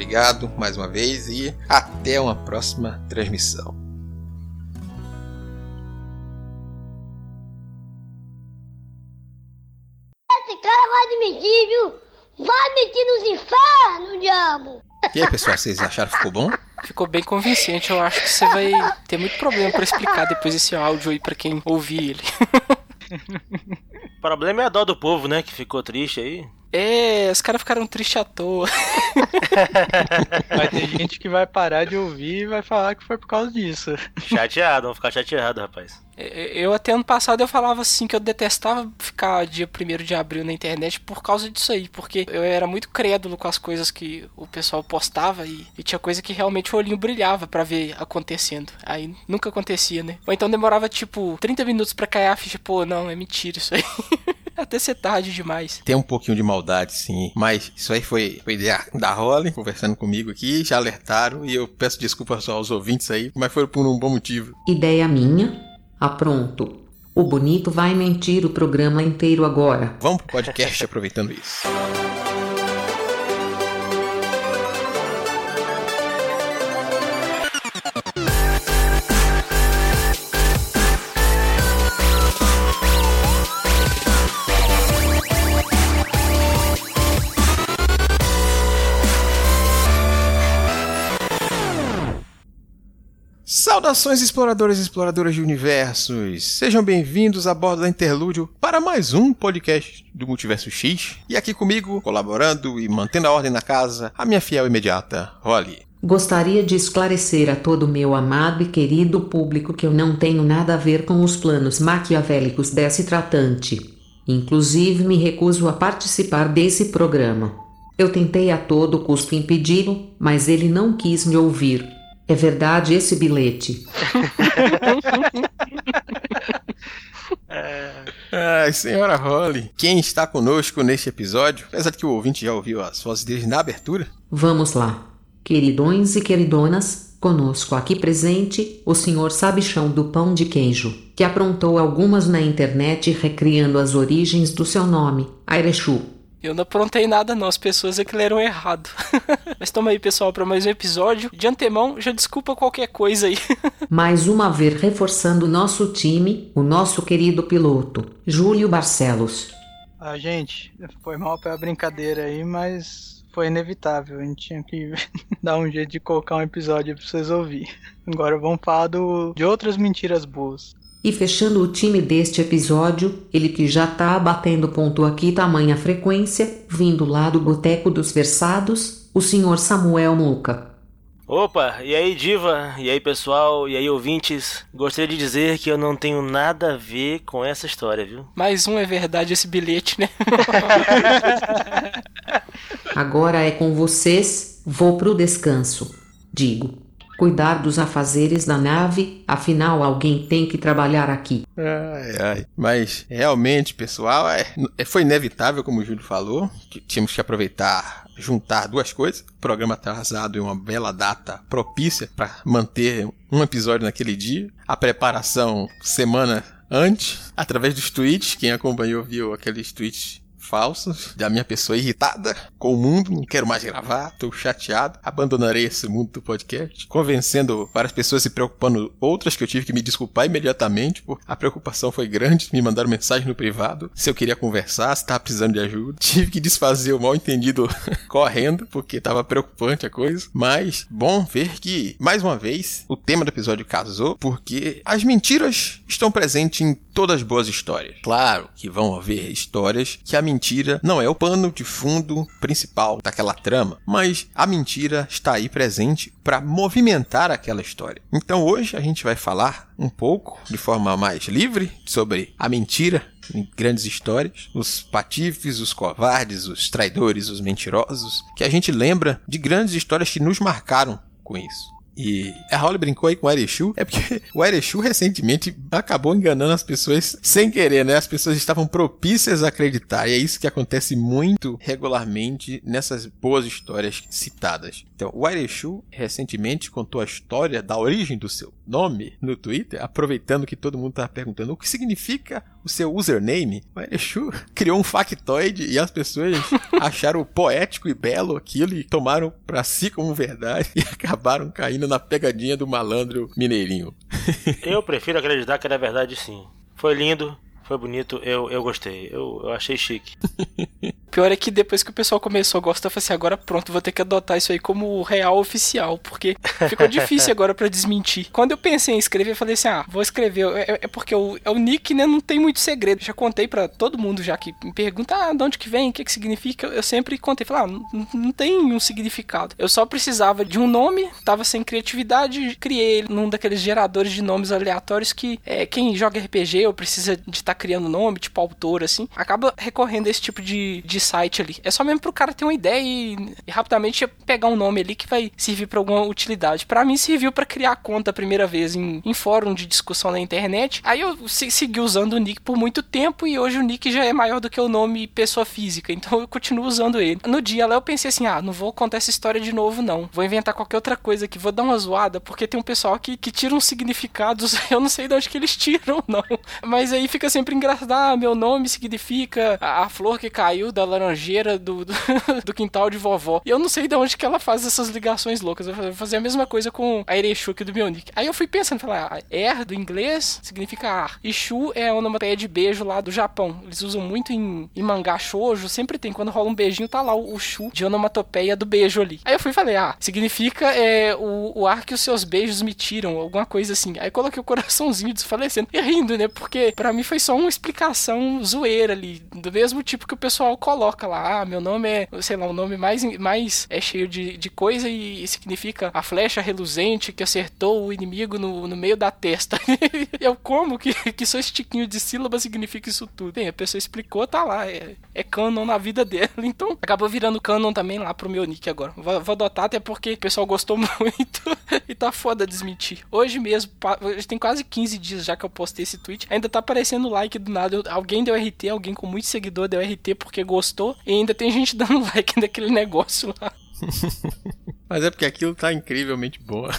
obrigado mais uma vez e até uma próxima transmissão. Esse cara vai mentir, viu? Vai mentir nos infernos, diabo! E aí, pessoal, vocês acharam que ficou bom? Ficou bem convincente. Eu acho que você vai ter muito problema para explicar depois esse áudio aí para quem ouvir ele. O problema é a dó do povo, né? Que ficou triste aí. É, os caras ficaram tristes à toa. Vai ter gente que vai parar de ouvir e vai falar que foi por causa disso. Chateado, vão ficar chateado, rapaz. É, eu até ano passado eu falava assim que eu detestava ficar dia 1 de abril na internet por causa disso aí, porque eu era muito crédulo com as coisas que o pessoal postava e, e tinha coisa que realmente o olhinho brilhava para ver acontecendo. Aí nunca acontecia, né? Ou então demorava tipo 30 minutos para cair a ficha, pô, não, é mentira isso aí. Até ser tarde demais. Tem um pouquinho de maldade, sim. Mas isso aí foi, foi ideia da Holly, conversando comigo aqui, já alertaram. E eu peço desculpas aos ouvintes aí, mas foi por um bom motivo. Ideia minha? Ah, pronto. O bonito vai mentir o programa inteiro agora. Vamos pro podcast aproveitando isso. Saudações exploradores e exploradoras de universos! Sejam bem-vindos a bordo da Interlúdio para mais um podcast do Multiverso X. E aqui comigo, colaborando e mantendo a ordem na casa, a minha fiel imediata, Holly. Gostaria de esclarecer a todo meu amado e querido público que eu não tenho nada a ver com os planos maquiavélicos desse tratante. Inclusive, me recuso a participar desse programa. Eu tentei a todo custo impedi-lo, mas ele não quis me ouvir. É verdade esse bilhete. Ai, senhora Holly, quem está conosco neste episódio, apesar de que o ouvinte já ouviu as vozes deles na abertura, Vamos lá. Queridões e queridonas, conosco aqui presente o senhor Sabichão do Pão de Queijo, que aprontou algumas na internet recriando as origens do seu nome, Airechu. Eu não aprontei nada não, as pessoas é que leram errado. Mas toma aí, pessoal, para mais um episódio. De antemão, já desculpa qualquer coisa aí. Mais uma vez reforçando o nosso time, o nosso querido piloto, Júlio Barcelos. Ah, gente, foi mal pela brincadeira aí, mas foi inevitável. A gente tinha que dar um jeito de colocar um episódio pra vocês ouvirem. Agora vamos falar do, de outras mentiras boas. E fechando o time deste episódio, ele que já tá batendo ponto aqui tamanha frequência, vindo lá do Boteco dos Versados, o senhor Samuel Muca. Opa, e aí, Diva? E aí, pessoal? E aí, ouvintes? Gostaria de dizer que eu não tenho nada a ver com essa história, viu? Mais um é verdade esse bilhete, né? Agora é com vocês, vou pro descanso. Digo, cuidar dos afazeres da nave, afinal alguém tem que trabalhar aqui. Ai, ai. Mas realmente, pessoal, é, é- foi inevitável, como o Júlio falou, que tínhamos que aproveitar, juntar duas coisas. Programa atrasado e uma bela data propícia para manter um episódio naquele dia. A preparação semana antes, através dos tweets. Quem acompanhou viu aqueles tweets falsos da minha pessoa irritada com o mundo, não quero mais gravar, tô chateado, abandonarei esse mundo do podcast, convencendo várias pessoas se preocupando, outras que eu tive que me desculpar imediatamente, por a preocupação foi grande, me mandaram mensagem no privado, se eu queria conversar, se tava precisando de ajuda, tive que desfazer o mal entendido correndo, porque tava preocupante a coisa, mas bom ver que, mais uma vez, o tema do episódio casou, porque as mentiras estão presentes em todas as boas histórias. Claro que vão haver histórias que a mentira não é o pano de fundo principal daquela trama, mas a mentira está aí presente para movimentar aquela história. Então hoje a gente vai falar um pouco, de forma mais livre, sobre a mentira em grandes histórias, os patifes, os covardes, os traidores, os mentirosos, que a gente lembra de grandes histórias que nos marcaram com isso. E a Holly brincou aí com o Erechu, é porque o Erechu recentemente acabou enganando as pessoas sem querer, né? As pessoas estavam propícias a acreditar, e é isso que acontece muito regularmente nessas boas histórias citadas. Então, o Erechu recentemente contou a história da origem do seu nome no Twitter, aproveitando que todo mundo estava perguntando o que significa o seu username, o Erechu criou um factoide e as pessoas acharam poético e belo aquilo e tomaram pra si como verdade e acabaram caindo na pegadinha do malandro mineirinho. Eu prefiro acreditar que era verdade sim. Foi lindo, foi bonito, eu, eu gostei. Eu, eu achei chique. Pior é que depois que o pessoal começou a gostar, eu falei assim, agora pronto, vou ter que adotar isso aí como real oficial, porque ficou difícil agora para desmentir. Quando eu pensei em escrever, eu falei assim, ah, vou escrever, é, é porque o, é o nick, né, não tem muito segredo. Já contei para todo mundo já que me pergunta, ah, de onde que vem, o que que significa, eu sempre contei, falei, ah, não, não tem um significado. Eu só precisava de um nome, tava sem criatividade, criei ele num daqueles geradores de nomes aleatórios que é, quem joga RPG ou precisa de estar tá criando nome, tipo autor, assim, acaba recorrendo a esse tipo de, de site ali. É só mesmo pro cara ter uma ideia e, e rapidamente pegar um nome ali que vai servir para alguma utilidade. Para mim serviu para criar conta a primeira vez em, em, fórum de discussão na internet. Aí eu se, segui usando o nick por muito tempo e hoje o nick já é maior do que o nome pessoa física, então eu continuo usando ele. No dia lá eu pensei assim: ah, não vou contar essa história de novo, não. Vou inventar qualquer outra coisa aqui, vou dar uma zoada, porque tem um pessoal que, que tira uns significados, eu não sei de onde que eles tiram, não. Mas aí fica sempre engraçado: ah, meu nome significa a, flor que caiu da laranjeira do, do, do, quintal de vovó. E eu não sei de onde que ela faz essas ligações loucas. Eu vou fazer a mesma coisa com a Erechuk do Bionic. Aí eu fui pensando, falar, ah, Er do inglês significa ar. E Shu é uma pé de beijo lá do Japão. Eles usam muito em, em mangá shoujo, sempre tem. Quando rola um beijinho, tá lá o, o Shu de onomatopeia do beijo ali. Aí eu fui e falei, ah, significa é, o, o ar que os seus beijos me tiram, alguma coisa assim. Aí coloquei o coraçãozinho desfalecendo e rindo, né? Porque para mim foi só uma explicação zoeira ali, do mesmo tipo que o pessoal coloca lá, ah, meu nome é, sei lá, o nome mais, mais é cheio de, de coisa e, e significa a flecha reluzente que acertou o inimigo no, no meio da testa. eu como que, que só esse tiquinho de sílaba significa isso tudo? Bem, a pessoa explicou, tá lá, é, é canon na vida dela. Então, acabou virando canon também lá pro meu nick agora. Vou, vou adotar até porque o pessoal gostou muito e tá foda desmentir. Hoje mesmo, hoje tem quase 15 dias já que eu postei esse tweet, ainda tá aparecendo like do nada. Alguém deu RT, alguém com muito seguidor deu RT porque gostou e ainda tem gente dando like naquele negócio lá. Mas é porque aquilo tá incrivelmente boa.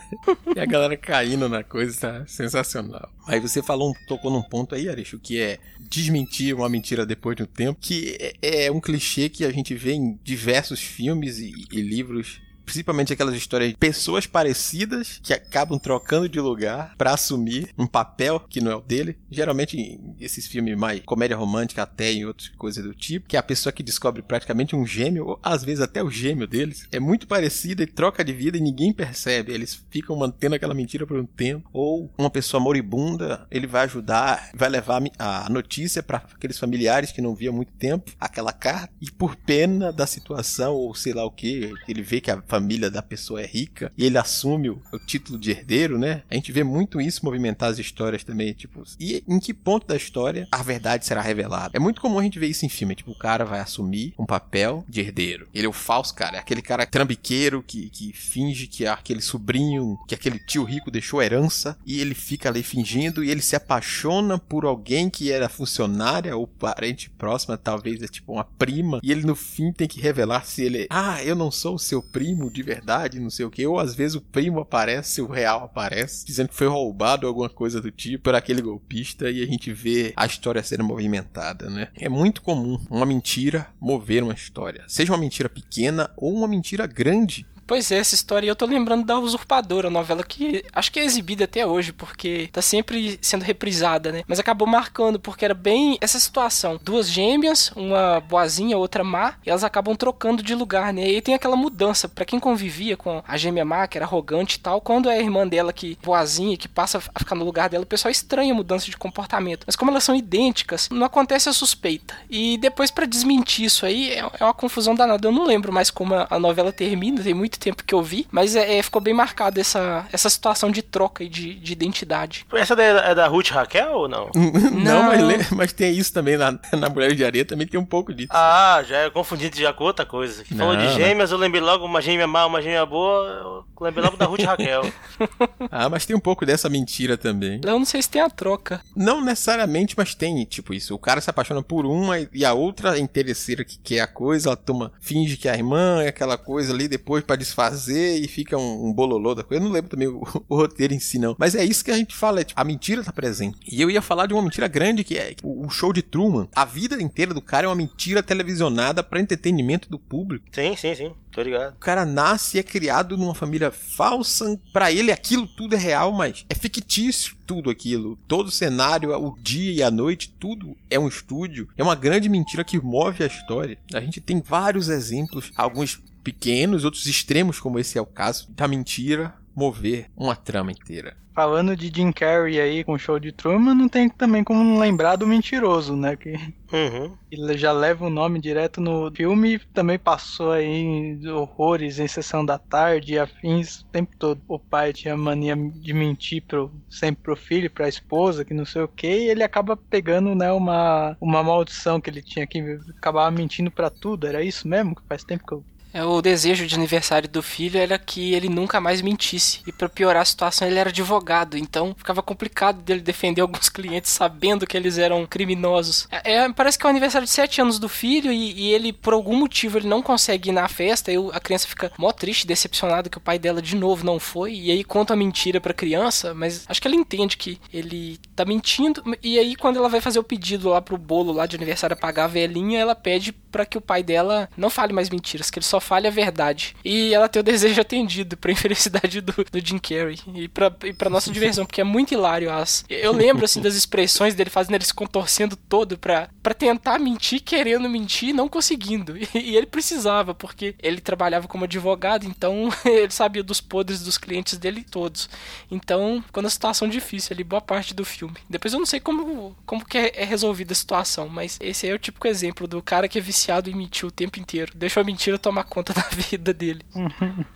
e a galera caindo na coisa tá sensacional. Aí você falou, tocou num ponto aí, Arecho, que é desmentir uma mentira depois de um tempo, que é, é um clichê que a gente vê em diversos filmes e, e livros principalmente aquelas histórias de pessoas parecidas que acabam trocando de lugar para assumir um papel que não é o dele. Geralmente esses filmes mais comédia romântica até em outras coisas do tipo, que é a pessoa que descobre praticamente um gêmeo, ou às vezes até o gêmeo deles, é muito parecida e troca de vida e ninguém percebe. Eles ficam mantendo aquela mentira por um tempo. Ou uma pessoa moribunda, ele vai ajudar, vai levar a notícia para aqueles familiares que não via há muito tempo, aquela carta, e por pena da situação, ou sei lá o que, ele vê que a família família da pessoa é rica e ele assume o, o título de herdeiro, né? A gente vê muito isso movimentar as histórias também, tipo, e em que ponto da história a verdade será revelada? É muito comum a gente ver isso em filme, tipo, o cara vai assumir um papel de herdeiro. Ele é o falso cara, é aquele cara trambiqueiro que, que finge que é aquele sobrinho, que aquele tio rico deixou herança e ele fica ali fingindo e ele se apaixona por alguém que era funcionária ou parente próxima, talvez é tipo uma prima, e ele no fim tem que revelar se ele, ah, eu não sou o seu primo de verdade, não sei o que, ou às vezes o primo aparece, o real aparece, dizendo que foi roubado ou alguma coisa do tipo por aquele golpista e a gente vê a história sendo movimentada, né? É muito comum uma mentira mover uma história, seja uma mentira pequena ou uma mentira grande. Pois é, essa história eu tô lembrando da Usurpadora, novela que acho que é exibida até hoje, porque tá sempre sendo reprisada, né? Mas acabou marcando, porque era bem essa situação. Duas gêmeas, uma boazinha, outra má, e elas acabam trocando de lugar, né? E aí tem aquela mudança. para quem convivia com a gêmea má, que era arrogante e tal, quando é a irmã dela que boazinha, que passa a ficar no lugar dela, o pessoal estranha a mudança de comportamento. Mas como elas são idênticas, não acontece a suspeita. E depois para desmentir isso aí, é, é uma confusão danada. Eu não lembro mais como a novela termina, tem muito muito tempo que eu vi, mas é, é, ficou bem marcado essa, essa situação de troca e de, de identidade. Essa daí é da Ruth Raquel ou não? não, não. Mas, mas, tem isso também na, na Mulher de Areia, também tem um pouco disso. Ah, já é confundido já com outra coisa. Que falou de gêmeas, eu lembrei logo uma gêmea má, uma gêmea boa, eu lembrei logo da Ruth Raquel. ah, mas tem um pouco dessa mentira também. Eu não sei se tem a troca. Não necessariamente, mas tem, tipo isso. O cara se apaixona por uma e a outra interesseira que quer a coisa, ela toma, finge que é a irmã, é aquela coisa ali, depois para eles fazer e fica um, um bololô da coisa. Eu não lembro também o, o, roteiro em si, não. Mas é isso que a gente fala, é, tipo, a mentira tá presente. E eu ia falar de uma mentira grande que é o, o show de Truman. A vida inteira do cara é uma mentira televisionada para entretenimento do público. Sim, sim, sim. Tô ligado. O cara nasce e é criado numa família falsa. Para ele aquilo tudo é real, mas é fictício tudo aquilo. Todo o cenário, o dia e a noite, tudo é um estúdio. É uma grande mentira que move a história. A gente tem vários exemplos, alguns pequenos, outros extremos, como esse é o caso, da mentira mover uma trama inteira. Falando de Jim Carrey aí com o show de Truman, não tem também como não lembrar do mentiroso, né? Que Uhum. ele já leva o nome direto no filme, também passou aí horrores em sessão da tarde e afins o tempo todo. O pai tinha mania de mentir pro, sempre pro filho, pra esposa, que não sei o que, e ele acaba pegando, né, uma, uma maldição que ele tinha que acabava mentindo pra tudo. Era isso mesmo? Que faz tempo que eu o desejo de aniversário do filho era que ele nunca mais mentisse. E pra piorar a situação, ele era advogado. Então ficava complicado dele defender alguns clientes sabendo que eles eram criminosos. É, é, parece que é o aniversário de 7 anos do filho e, e ele, por algum motivo, ele não consegue ir na festa. E a criança fica mó triste, decepcionada que o pai dela de novo não foi. E aí conta a mentira pra criança, mas acho que ela entende que ele tá mentindo. E aí, quando ela vai fazer o pedido lá pro bolo lá de aniversário pagar a velhinha, ela pede pra que o pai dela não fale mais mentiras, que ele só fale a verdade. E ela tem o desejo atendido, pra infelicidade do, do Jim Carrey. E pra, e pra nossa diversão, porque é muito hilário. As, eu lembro, assim, das expressões dele fazendo ele se contorcendo todo pra, pra tentar mentir, querendo mentir não conseguindo. E, ele precisava, porque ele trabalhava como advogado, então ele sabia dos podres dos clientes dele todos. Então, ficou na situação difícil ali, boa parte do filme. Depois eu não sei como, como que é, é resolvida a situação, mas esse aí é o típico exemplo do cara que é viciado em mentir o tempo inteiro. Deixa a mentira tomar conta da vida dele.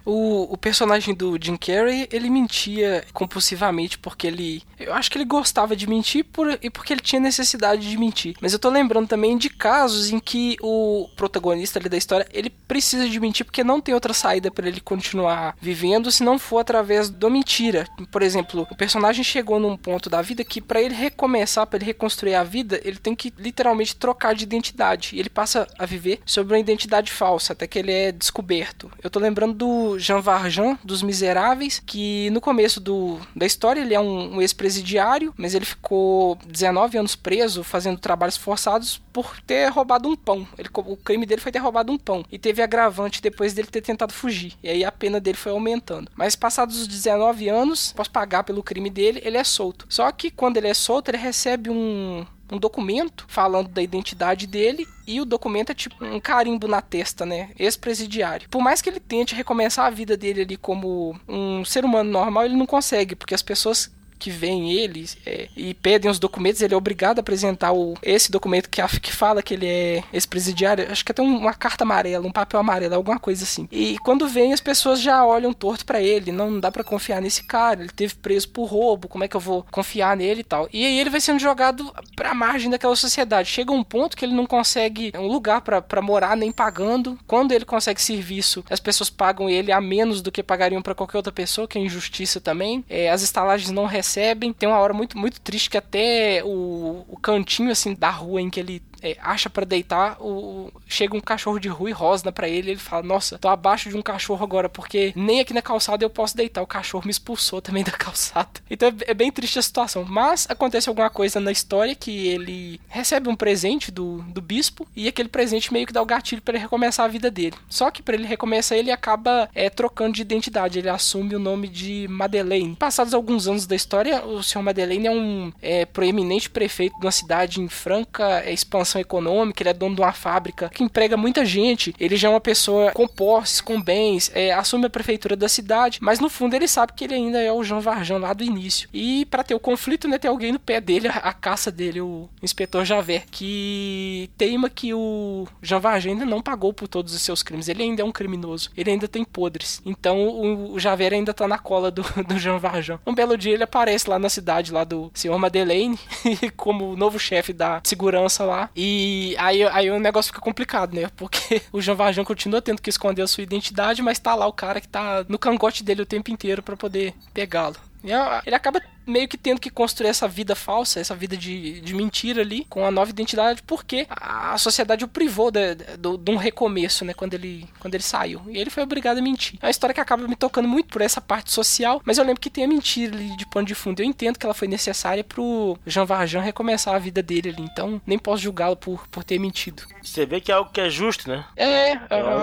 O, o personagem do Jim Carrey, ele mentia compulsivamente porque ele. Eu acho que ele gostava de mentir por, e porque ele tinha necessidade de mentir. Mas eu tô lembrando também de casos em que o protagonista ali da história ele precisa de mentir porque não tem outra saída para ele continuar vivendo se não for através da mentira. Por exemplo, o personagem chegou num ponto da vida que para ele recomeçar, para ele reconstruir a vida, ele tem que literalmente trocar de identidade. E ele passa a viver sobre uma identidade falsa até que ele é descoberto. Eu tô lembrando do Jean Valjean dos Miseráveis, que no começo do, da história ele é um, um ex-presidiário, mas ele ficou 19 anos preso fazendo trabalhos forçados por ter roubado um pão. Ele, o crime dele foi ter roubado um pão. E teve agravante depois dele ter tentado fugir. E aí a pena dele foi aumentando. Mas passados os 19 anos, após pagar pelo crime dele, ele é solto. Só que quando ele é solto, ele recebe um, um documento falando da identidade dele e o documento é tipo um carimbo na testa, né? Ex-presidiário. Por mais que ele tente recomeçar a vida dele ali como um ser humano normal, ele não consegue, porque as pessoas que veem ele é, e pedem os documentos, ele é obrigado a apresentar o, esse documento que, a- que fala que ele é ex-presidiário. Acho que até um- uma carta amarela, um papel amarelo, alguma coisa assim. E quando vem, as pessoas já olham torto pra ele. Não, não dá pra confiar nesse cara. Ele teve preso por roubo. Como é que eu vou confiar nele e tal? E aí ele vai sendo jogado pra margem daquela sociedade. Chega um ponto que ele não consegue um lugar pra morar nem pagando. Quando ele consegue serviço, as pessoas pagam ele a menos do que pagariam pra qualquer outra pessoa, que é injustiça também. É, as estalagens não recebem. Tem uma hora muito, muito triste que até o, o cantinho assim da rua em que ele é, acha pra deitar, o, chega um cachorro de rua e rosna pra ele. Ele fala: Nossa, tô abaixo de um cachorro agora, porque nem aqui na calçada eu posso deitar. O cachorro me expulsou também da calçada. Então é, é bem triste a situação. Mas acontece alguma coisa na história que ele recebe um presente do, do bispo e aquele presente meio que dá o gatilho pra ele recomeçar a vida dele. Só que pra ele recomeçar, ele acaba é, trocando de identidade. Ele assume o nome de Madeleine. Passados alguns anos da história, o senhor Madeleine é um é, proeminente prefeito de uma cidade em franca é, econômica. Ele é dono de uma fábrica que emprega muita gente. Ele já é uma pessoa com posses, com bens, é, assume a prefeitura da cidade, mas no fundo ele sabe que ele ainda é o Jean Valjean lá do início. E pra ter o conflito, né, tem alguém no pé dele, a, a caça dele, o inspetor Javert, que teima que o Jean Valjean ainda não pagou por todos os seus crimes. Ele ainda é um criminoso. Ele ainda tem podres. Então o, o Javert ainda tá na cola do, do Jean Valjean. Um belo dia ele aparece lá na cidade lá do senhor Madeleine como novo chefe da segurança lá. E aí, aí o negócio fica complicado, né? Porque o Jean Valjean continua tendo que esconder a sua identidade, mas tá lá o cara que tá no cangote dele o tempo inteiro pra poder pegá-lo. É- Ele acaba meio que tendo que construir essa vida falsa, essa vida de, de mentira ali, com a nova identidade, porque a, a sociedade o privou de, de, de, um recomeço, né? Quando ele, quando ele saiu. E ele foi obrigado a mentir. É uma história que acaba me tocando muito por essa parte social, mas eu lembro que tem a mentira ali de pano de fundo. Eu entendo que ela foi necessária pro Jean Valjean recomeçar a vida dele ali, então nem posso julgá-lo por, por ter mentido. Você vê que é algo que é justo, né? É, é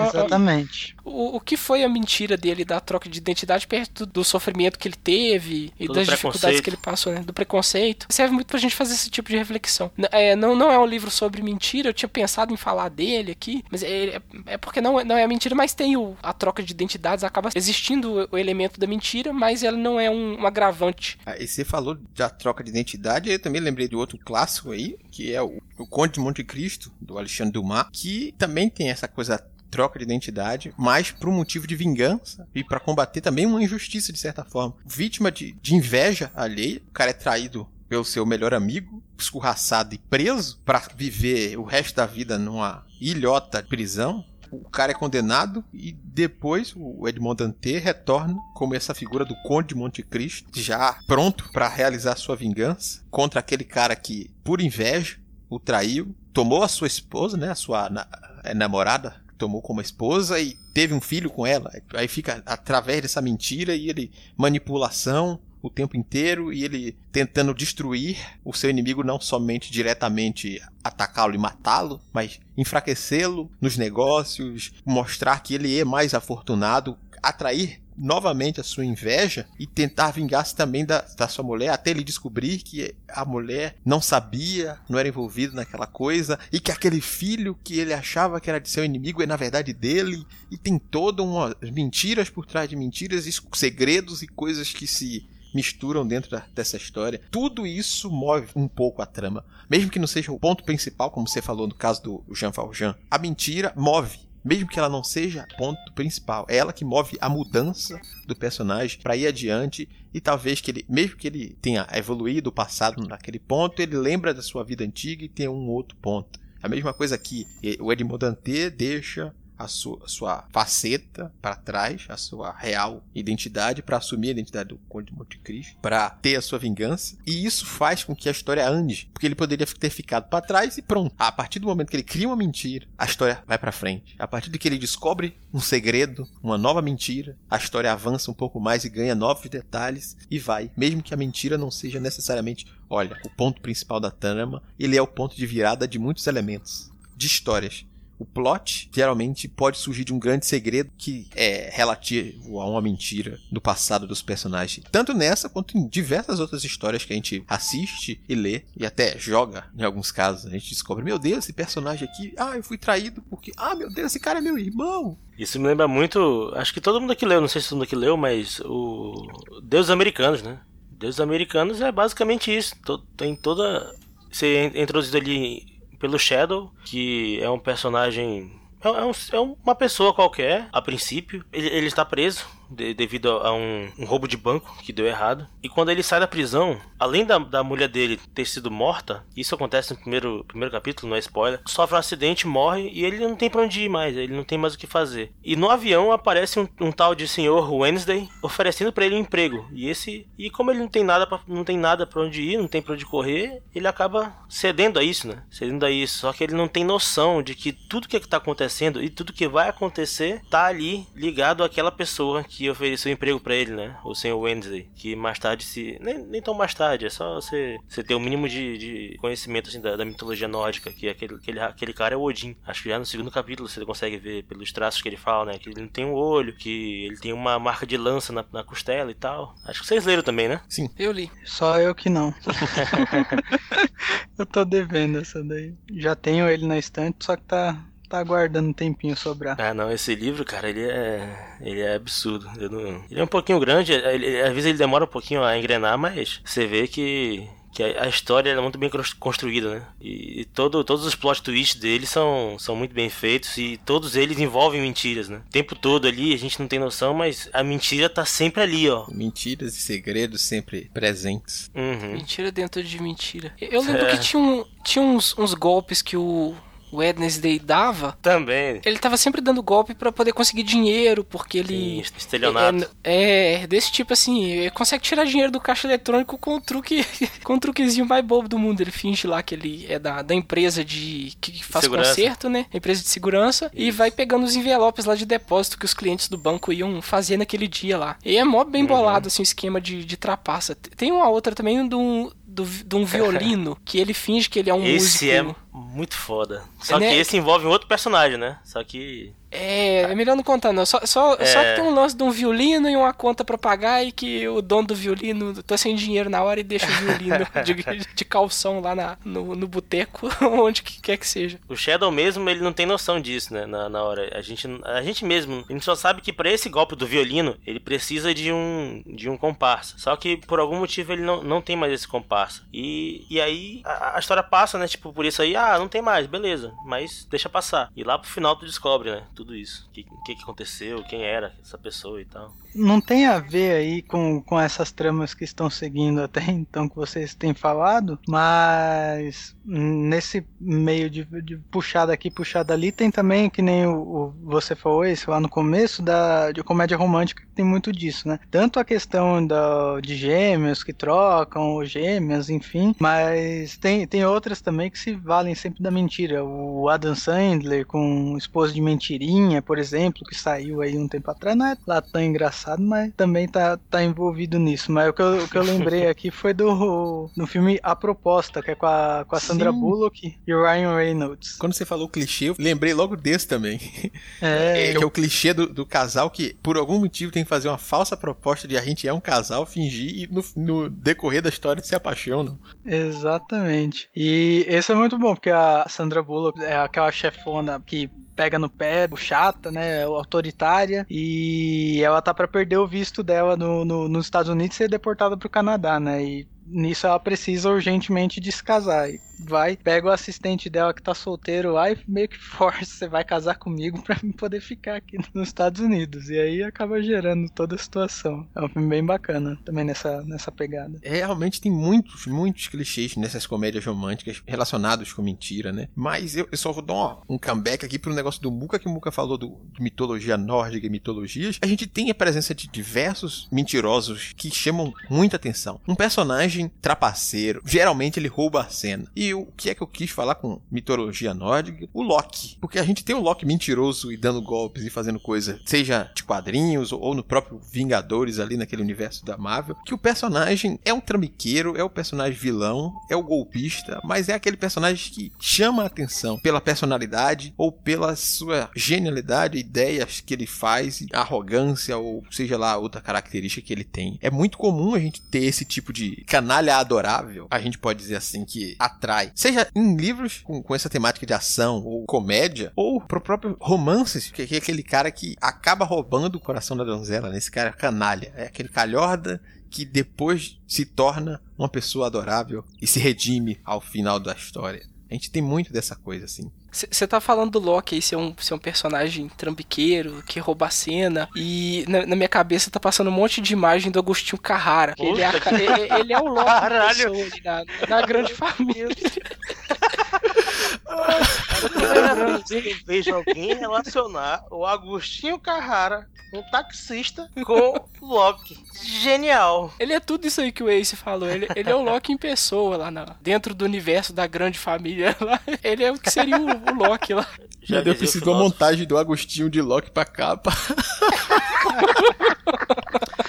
exatamente. O, o que foi a mentira dele da troca de identidade perto do sofrimento que ele teve e Todo das dificuldades que ele passou, né? Do preconceito. Serve muito pra gente fazer esse tipo de reflexão. É, não, não é um livro sobre mentira, eu tinha pensado em falar dele aqui, mas é, é porque não, é, não é mentira, mas tem o, a troca de identidades, acaba existindo o, o elemento da mentira, mas ela não é um, um agravante. Ah, e você falou da troca de identidade, eu também lembrei de outro clássico aí, que é o, o Conde de Monte Cristo, do Alexandre Dumas, que também tem essa coisa troca de identidade, mas por um motivo de vingança e para combater também uma injustiça de certa forma. Vítima de, de inveja alheia, o cara é traído pelo seu melhor amigo, escorraçado e preso para viver o resto da vida numa ilhota de prisão. O cara é condenado e depois o Edmond Dantès retorna como essa figura do Conde de Monte Cristo, já pronto para realizar sua vingança contra aquele cara que, por inveja, o traiu, tomou a sua esposa, né, a sua na, é, namorada, tomou como esposa e teve um filho com ela. Aí fica através dessa mentira e ele manipulação o tempo inteiro e ele tentando destruir o seu inimigo não somente diretamente atacá-lo e matá-lo, mas enfraquecê-lo nos negócios, mostrar que ele é mais afortunado, atrair novamente a sua inveja e tentar vingar-se também da, da sua mulher, até ele descobrir que a mulher não sabia, não era envolvida naquela coisa, e que aquele filho que ele achava que era de seu inimigo é na verdade dele, e tem todas umas mentiras por trás de mentiras, e segredos e coisas que se misturam dentro da, dessa história. Tudo isso move um pouco a trama. Mesmo que não seja o ponto principal, como você falou no caso do Jean Valjean, a mentira move mesmo que ela não seja ponto principal, é ela que move a mudança do personagem para ir adiante e talvez que ele, mesmo que ele tenha evoluído o passado naquele ponto, ele lembra da sua vida antiga e tem um outro ponto. A mesma coisa aqui, o Edmond Dantès deixa a sua, a sua faceta para trás, a sua real identidade, para assumir a identidade do Conde de Monte Cristo, para ter a sua vingança. E isso faz com que a história ande, porque ele poderia ter ficado para trás e pronto. A partir do momento que ele cria uma mentira, a história vai para frente. A partir de que ele descobre um segredo, uma nova mentira, a história avança um pouco mais e ganha novos detalhes e vai, mesmo que a mentira não seja necessariamente, olha, o ponto principal da trama, ele é o ponto de virada de muitos elementos de histórias o plot geralmente pode surgir de um grande segredo que é relativo a uma mentira do passado dos personagens. Tanto nessa quanto em diversas outras histórias que a gente assiste e lê e até joga em alguns casos. A gente descobre, meu Deus, esse personagem aqui, ah, eu fui traído porque, ah, meu Deus, esse cara é meu irmão. Isso me lembra muito, acho que todo mundo aqui leu, não sei se todo mundo aqui leu, mas o Deus Americanos, né? Deus Americanos é basicamente isso. Tem toda. Você introduzido ali pelo Shadow, que é um personagem. É, é, um, é uma pessoa qualquer, a princípio. Ele, ele está preso de, devido a um, um, roubo de banco que deu errado. E quando ele sai da prisão, além da, da mulher dele ter sido morta, isso acontece no primeiro, primeiro capítulo, não é spoiler, sofre um acidente, morre e ele não tem pra onde ir mais, ele não tem mais o que fazer. E no avião aparece um, um tal de senhor Wednesday oferecendo para ele um emprego. E esse e como ele não tem nada pra, não tem nada para onde ir, não tem para onde correr, ele acaba cedendo a isso, né? Cedendo a isso. Só que ele não tem noção de que tudo que está acontecendo e tudo que vai acontecer tá ali ligado àquela pessoa que que ofereceu emprego para ele, né? O senhor Wednesday. Que mais tarde se. Nem, nem tão mais tarde, é só você, você ter o um mínimo de, de conhecimento assim, da, da, mitologia nórdica, que aquele, aquele, aquele cara é o Odin. Acho que já no segundo capítulo você consegue ver pelos traços que ele fala, né? Que ele não tem um olho, que ele tem uma marca de lança na, na costela e tal. Acho que vocês leram também, né? Sim. Eu li. Só eu que não. eu tô devendo essa daí. Já tenho ele na estante, só que tá tá aguardando um tempinho sobrar. Ah, não, esse livro, cara, ele é. Ele é absurdo. Não, ele é um pouquinho grande, ele, às vezes ele demora um pouquinho a engrenar, mas você vê que. Que a, história é muito bem construída, né? E, e todo, todos os plot twists dele são, são muito bem feitos e todos eles envolvem mentiras, né? O tempo todo ali a gente não tem noção, mas a mentira tá sempre ali, ó. Mentiras e segredos sempre presentes. Uhum. Mentira dentro de mentira. Eu lembro é. que tinha, um, tinha uns, uns golpes que o, Wednesday dava, Também. ele tava sempre dando golpe pra poder conseguir dinheiro, porque ele. Sim, estelionato. É, é, desse tipo assim, ele consegue tirar dinheiro do caixa eletrônico com o truque, com o truquezinho mais bobo do mundo. Ele finge lá que ele é da, da empresa de que faz Segurança. conserto, né? Empresa de segurança e vai pegando os envelopes lá de depósito que os clientes do banco iam fazer naquele dia lá. E é mó Uhum. bem bolado assim o esquema de, de trapaça. Tem uma outra também de um do, de um violino que ele finge que ele é um Esse é músico. muito foda. Só Né? que esse envolve um outro personagem, né? Só que. É, é melhor não contar, não. Só, só, É. só que tem um lance de um violino e uma conta pra pagar e que o dono do violino tá sem dinheiro na hora e deixa o violino de, de calção lá na, no, no boteco, onde que quer que seja. O Shadow mesmo, ele não tem noção disso, né? Na, na hora. A gente, a gente mesmo, a gente só sabe que pra esse golpe do violino, ele precisa de um, de um comparsa. Só que por algum motivo ele não, não tem mais esse comparsa. E, e aí a, a história passa, né? Tipo, por isso aí, ah, não tem mais, beleza. Mas deixa passar. E lá pro final tu descobre, né? Tudo isso. O que, que, que aconteceu, quem era essa pessoa e tal. Não tem a ver aí com, com essas tramas que estão seguindo até então que vocês têm falado, mas nesse meio de, de puxada aqui, puxada ali, tem também, que nem o, o- você falou esse lá no começo, da, de comédia romântica, que tem muito disso, né? Tanto a questão da, de gêmeos que trocam, ou gêmeas, enfim, mas tem, tem outras também que se valem sempre da mentira. O Adam Sandler com Esposa de Mentirinha, por exemplo, que saiu aí um tempo atrás, não é lá tão engraçado, mas também tá, tá envolvido nisso. Mas o que eu, o que eu lembrei aqui foi do, do filme A Proposta, que é com a, com a Sandra Sim. Bullock e o Ryan Reynolds. Quando você falou clichê, eu lembrei logo desse também. É, É, que é o clichê do, do casal que, por algum motivo, tem que fazer uma falsa proposta de a gente é um casal, fingir e no, no decorrer da história se apaixonam. Exatamente. E esse é muito bom, porque a Sandra Bullock é aquela chefona que pega no pé, chata, né, autoritária, e ela tá pra perder o visto dela no, no- nos Estados Unidos e ser deportada pro Canadá, né, e nisso ela precisa urgentemente de se casar. Vai, pega o assistente dela que tá solteiro lá e meio que força, você vai casar comigo pra mim poder ficar aqui nos Estados Unidos. E aí acaba gerando toda a situação. É um filme bem bacana também nessa, nessa pegada. Realmente tem muitos, muitos clichês nessas comédias românticas relacionados com mentira, né? Mas eu, eu só vou dar um, comeback aqui pro negócio do Muka, que o Muka falou do, de mitologia nórdica e mitologias. A gente tem a presença de diversos mentirosos que chamam muita atenção. Um personagem trapaceiro, geralmente ele rouba a cena. E o que é que eu quis falar com mitologia nórdica? O Loki. Porque a gente tem o Loki mentiroso e dando golpes e fazendo coisa, seja de quadrinhos ou no próprio Vingadores ali naquele universo da Marvel, que o personagem é um trambiqueiro, é o personagem vilão, é o golpista, mas é aquele personagem que chama a atenção pela personalidade ou pela sua genialidade, ideias que ele faz, arrogância ou seja lá outra característica que ele tem. É muito comum a gente ter esse tipo de canalha adorável, a gente pode dizer assim, que atrai. Seja em livros com, com essa temática de ação ou comédia, ou pro próprio romances, que, é aquele cara que acaba roubando o coração da donzela, né? Esse cara é canalha, é aquele calhorda que depois se torna uma pessoa adorável e se redime ao final da história. A gente tem muito dessa coisa, assim. Você tá falando do Loki aí ser um, ser um personagem trambiqueiro, que rouba a cena, e na, na minha cabeça tá passando um monte de imagem do Agostinho Carrara. Ele é, a ele, ele é o Loki Caralho. pessoa ali na, na grande família. Eu vejo alguém relacionar o Agostinho Carrara, um taxista, com Loki. Genial. Ele é tudo isso aí que o Ace falou. Ele, ele é o Loki em pessoa lá na, dentro do universo da grande família. Lá. Ele é o que seria o, o Loki lá. Já Já deu o preciso uma montagem do Agostinho de Loki pra capa.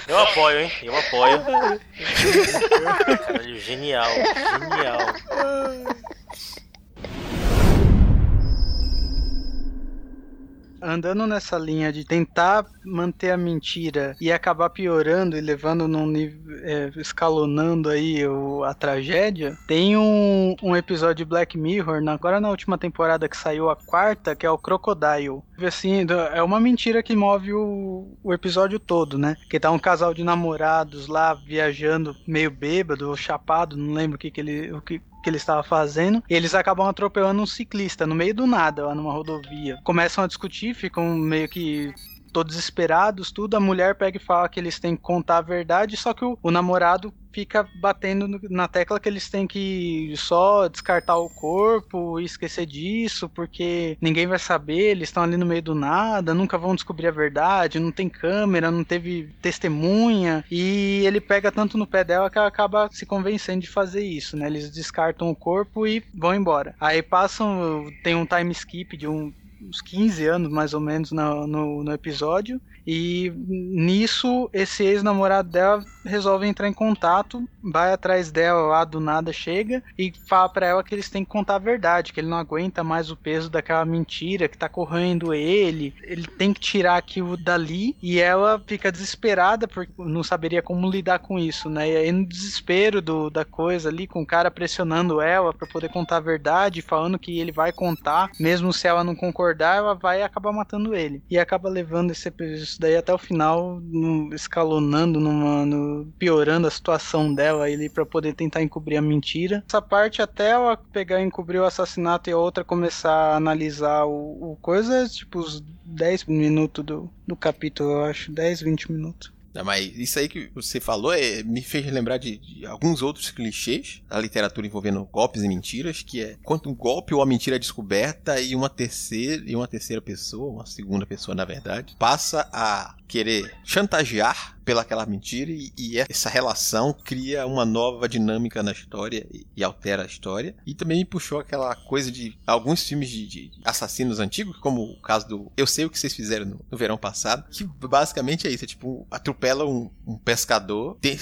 Eu apoio, hein? Eu apoio. Caralho, genial. Genial. Andando nessa linha de tentar manter a mentira e acabar piorando e levando num nível, é, escalonando aí o- a tragédia, tem um, um episódio de Black Mirror, agora na última temporada que saiu a quarta, que é o Crocodile. Assim, é uma mentira que move o, o episódio todo, né? Que tá um casal de namorados lá viajando meio bêbado ou chapado, não lembro o que, que ele. O que, que ele estava fazendo, e eles acabam atropelando um ciclista no meio do nada, lá numa rodovia. Começam a discutir, ficam meio que todos desesperados, tudo. A mulher pega e fala que eles têm que contar a verdade, só que o, o namorado fica batendo na tecla que eles têm que só descartar o corpo e esquecer disso, porque ninguém vai saber, eles estão ali no meio do nada, nunca vão descobrir a verdade, não tem câmera, não teve testemunha, e ele pega tanto no pé dela que ela acaba se convencendo de fazer isso, né? Eles descartam o corpo e vão embora. Aí passam, tem um time skip de um, uns 15 anos mais ou menos no, no, no episódio, e nisso, esse ex-namorado dela resolve entrar em contato, vai atrás dela lá do nada, chega e fala para ela que eles têm que contar a verdade, que ele não aguenta mais o peso daquela mentira que tá correndo ele, ele tem que tirar aquilo dali e ela fica desesperada porque não saberia como lidar com isso, né? E aí no desespero do, da coisa ali, com o cara pressionando ela para poder contar a verdade, falando que ele vai contar, mesmo se ela não concordar, ela vai acabar matando ele. E acaba levando esse episódio isso daí até o final, no, escalonando, no, piorando a situação dela ali para poder tentar encobrir a mentira. Essa parte até ela pegar e encobrir o assassinato e a outra começar a analisar o, o coisa, tipo os 10 minutos do, do capítulo, eu acho, 10, 20 minutos. Não, mas isso aí que você falou é, me fez lembrar de, de, alguns outros clichês da literatura envolvendo golpes e mentiras, que é quando um golpe ou a mentira é descoberta e uma terceira e uma terceira pessoa, uma segunda pessoa na verdade, passa a querer chantagear pelaquela mentira e, e, essa relação cria uma nova dinâmica na história e, e, altera a história. E também me puxou aquela coisa de alguns filmes de, de, assassinos antigos, como o caso do Eu Sei O Que Vocês Fizeram no, no verão passado, que basicamente é isso, é tipo, atropela um, um pescador, tem,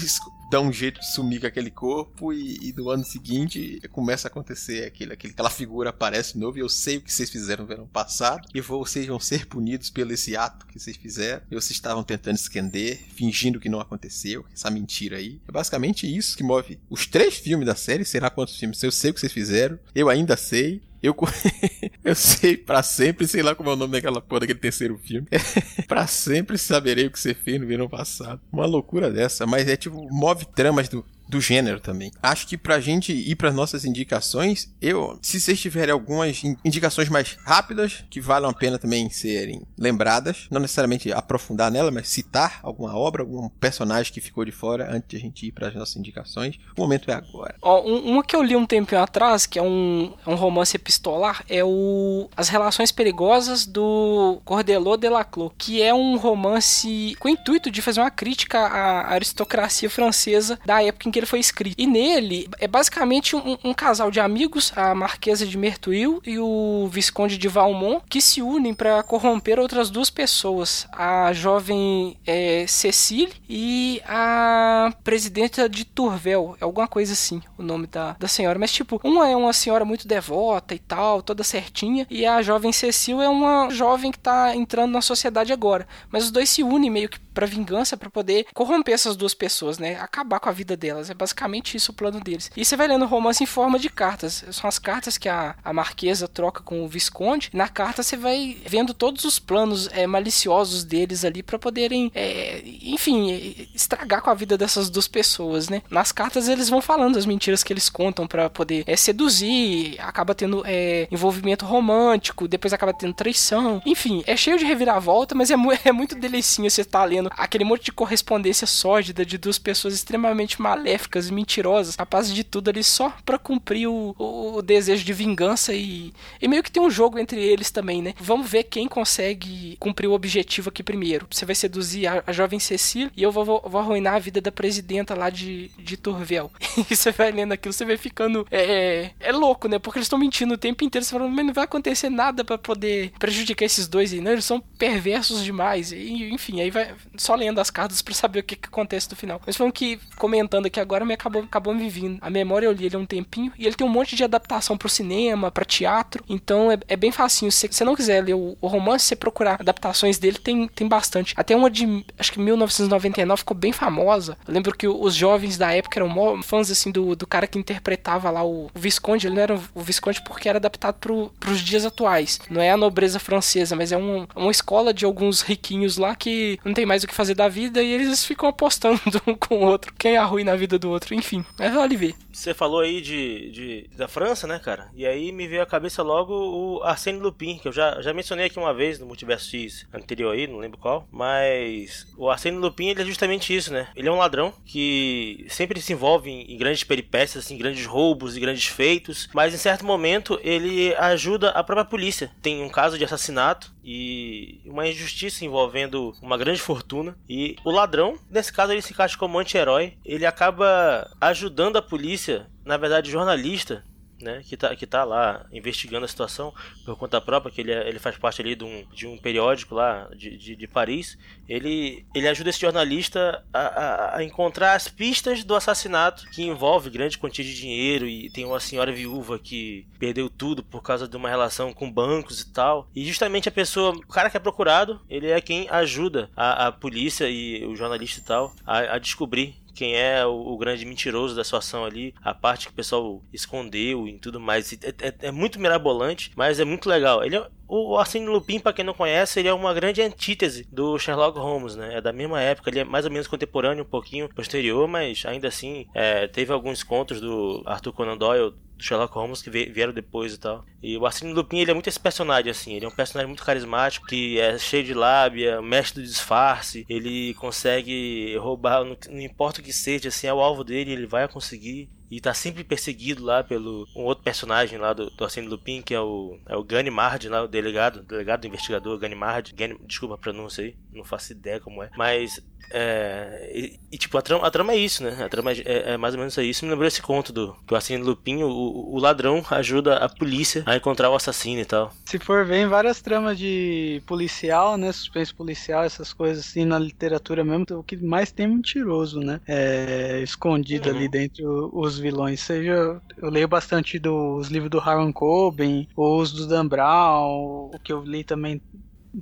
dá um jeito de sumir com aquele corpo e, e no ano seguinte começa a acontecer aquele, aquele, aquela figura aparece novo e eu sei o que vocês fizeram no verão passado e vocês vão ser punidos pelo esse ato que vocês fizeram e vocês estavam tentando esconder, fingindo que não aconteceu, essa mentira aí. É basicamente isso que move os três filmes da série, será quantos filmes? Eu sei o que vocês fizeram, eu ainda sei, eu, eu sei para sempre, sei lá como é o nome daquela porra daquele terceiro filme. para sempre saberei o que você fez no verão passado. Uma loucura dessa, mas é tipo, move tramas do, do gênero também. Acho que pra gente ir para nossas indicações, eu, se vocês tiverem algumas indicações mais rápidas, que valham a pena também serem lembradas, não necessariamente aprofundar nela, mas citar alguma obra, algum personagem que ficou de fora antes de a gente ir para as nossas indicações, o momento é agora. Um, uma que eu li um tempinho atrás, que é um, é um romance epistolar, é o As Relações Perigosas do Cordelot Delaclos, que é um romance com o intuito de fazer uma crítica à aristocracia francesa da época em que ele foi escrito. E nele é basicamente um, um casal de amigos, a Marquesa de Mertuil e o Visconde de Valmont, que se unem para corromper outras duas pessoas, a jovem é, Cecile e a presidenta de Turvel, é alguma coisa assim, o nome da, da senhora. Mas tipo, uma é uma senhora muito devota e tal, toda certinha, e a jovem Cecile é uma jovem que tá entrando na sociedade agora. Mas os dois se unem meio que para vingança para poder corromper essas duas pessoas, né? Acabar com a vida delas. É basicamente isso o plano deles. E você vai lendo o romance em forma de cartas. São as cartas que a, a Marquesa troca com o Visconde. Na carta você vai vendo todos os planos é, maliciosos deles ali para poderem, é, enfim, estragar com a vida dessas duas pessoas, né? Nas cartas eles vão falando as mentiras que eles contam para poder é, seduzir. Acaba tendo é, envolvimento romântico, depois acaba tendo traição. Enfim, é cheio de reviravolta, mas é, mu é muito delicinho você estar tá lendo aquele monte de correspondência sórdida de duas pessoas extremamente maléficas e mentirosas, capazes de tudo ali só para cumprir o, o, o, desejo de vingança e, e meio que tem um jogo entre eles também, né? Vamos ver quem consegue cumprir o objetivo aqui primeiro. Você vai seduzir a, a jovem Cecília e eu vou, vou, vou, arruinar a vida da presidenta lá de, de Turvel. e você vai lendo aquilo, você vai ficando. É, é, é louco, né? Porque eles estão mentindo o tempo inteiro. Você fala, mas não vai acontecer nada para poder prejudicar esses dois aí, né? Eles são perversos demais. E, enfim, aí vai só lendo as cartas para saber o que, que acontece no final. Mas foi que, comentando aqui agora, me acabou, acabou me vindo. A memória eu li ele há um tempinho e ele tem um monte de adaptação pro cinema, para teatro. Então é, é, bem facinho. Se você não quiser ler o, o, romance, você procurar adaptações dele, tem, tem bastante. Até uma de, acho que 1999 ficou bem famosa. Eu lembro que os jovens da época eram fãs assim do, do cara que interpretava lá o, o Visconde. Ele não era o Visconde porque era adaptado pro, pros dias atuais. Não é a nobreza francesa, mas é um, uma escola de alguns riquinhos lá que não tem mais o que fazer da vida e eles ficam apostando um com o outro. Quem é ruim na vida do outro, enfim. Mas vale ver. Você falou aí de, de, da França, né, cara? E aí me veio à cabeça logo o Arsène Lupin, que eu já, já mencionei aqui uma vez no Multiverso X anterior aí, não lembro qual. Mas o Arsène Lupin, ele é justamente isso, né? Ele é um ladrão que sempre se envolve em, em grandes peripécias, assim, grandes roubos e grandes feitos. Mas em certo momento ele ajuda a própria polícia. Tem um caso de assassinato e uma injustiça envolvendo uma grande fortuna. E o ladrão, nesse caso, ele se encaixa como anti-herói. Ele acaba ajudando a polícia, na verdade, jornalista, né, que tá, que tá lá investigando a situação por conta própria, que ele, é, ele faz parte ali de um, de um periódico lá de, de, de Paris, ele, ele ajuda esse jornalista a, a, a, encontrar as pistas do assassinato que envolve grande quantia de dinheiro e tem uma senhora viúva que perdeu tudo por causa de uma relação com bancos e tal. E justamente a pessoa, o cara que é procurado, ele é quem ajuda a, a polícia e o jornalista e tal a, a descobrir quem é o, o, grande mentiroso da situação ali, a parte que o pessoal escondeu e tudo mais. É, é, é muito mirabolante, mas é muito legal. Ele é, o Arsène Lupin, para quem não conhece, ele é uma grande antítese do Sherlock Holmes, né? É da mesma época, ele é mais ou menos contemporâneo, um pouquinho posterior, mas ainda assim é, teve alguns contos do Arthur Conan Doyle do Sherlock Holmes que vieram depois e tal. E o Arsène Lupin, ele é muito esse personagem, assim. Ele é um personagem muito carismático, que é cheio de lábia, mestre do disfarce. Ele consegue roubar, não, importa o que seja, assim, é o alvo dele, ele vai conseguir e tá sempre perseguido lá pelo um outro personagem lá do, do Arsene Lupin, que é o, é o Ganimard lá, o delegado, delegado investigador Ganimard. Gan, desculpa a pronúncia aí, não faço ideia como é. Mas é, e, e, tipo, a trama, a trama é isso, né? A trama é, é, mais ou menos isso. Me lembrou esse conto do que o Arsene Lupin, o, o ladrão, ajuda a polícia a encontrar o assassino e tal. Se for ver várias tramas de policial, né? Suspense policial, essas coisas assim, na literatura mesmo, o que mais tem é mentiroso, né? É, escondido uhum. ali dentro os vilões. Seja, eu leio bastante dos livros do Harlan Coben, ou os do Dan Brown, o que eu li também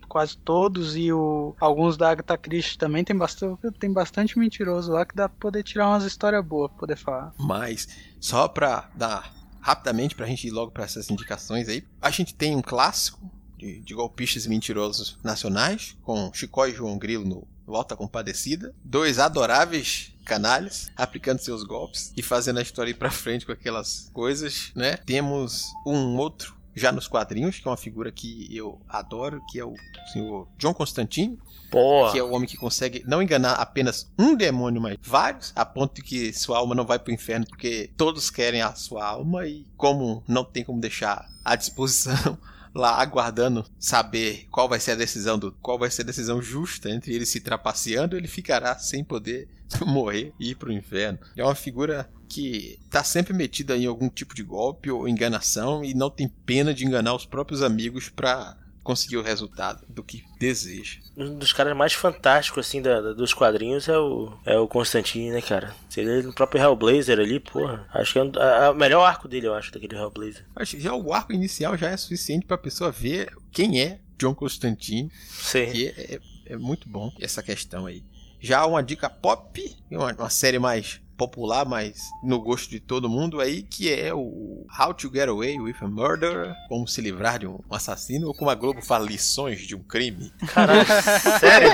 quase todos e o, alguns da Agatha Christie também tem bastante, tem bastante mentiroso lá que dá pra poder tirar umas histórias boas pra poder falar. Mas, só pra dar rapidamente pra gente ir logo para essas indicações aí, a gente tem um clássico de, de golpistas mentirosos nacionais, com Chicó e João Grilo no Volta Compadecida, dois adoráveis canalhas aplicando seus golpes e fazendo a história ir pra frente com aquelas coisas, né? Temos um outro já nos quadrinhos, que é uma figura que eu adoro, que é o senhor John Constantine. Porra. Que é o homem que consegue não enganar apenas um demônio, mas vários, a ponto de que sua alma não vai pro inferno, porque todos querem a sua alma e como não tem como deixar à disposição lá aguardando saber qual vai ser a decisão do qual vai ser a decisão justa entre ele se trapaceando, ele ficará sem poder morrer e ir pro inferno. É uma figura que tá sempre metida em algum tipo de golpe ou enganação e não tem pena de enganar os próprios amigos para conseguir o resultado do que deseja. Um dos caras mais fantásticos, assim, da, da, dos quadrinhos é o, é o Constantine, né, cara? Seria no próprio Hellblazer ali, porra. Acho que é, o melhor arco dele, eu acho, daquele Hellblazer. Acho que já o arco inicial já é suficiente pra pessoa ver quem é John Constantine. Sim. Que é, é, é muito bom essa questão aí. Já uma dica pop, uma, uma série mais popular, mas no gosto de todo mundo aí, que é o How to Get Away with a Murder, como se livrar de um assassino, ou como a Globo fala, lições de um crime. Caralho, sério?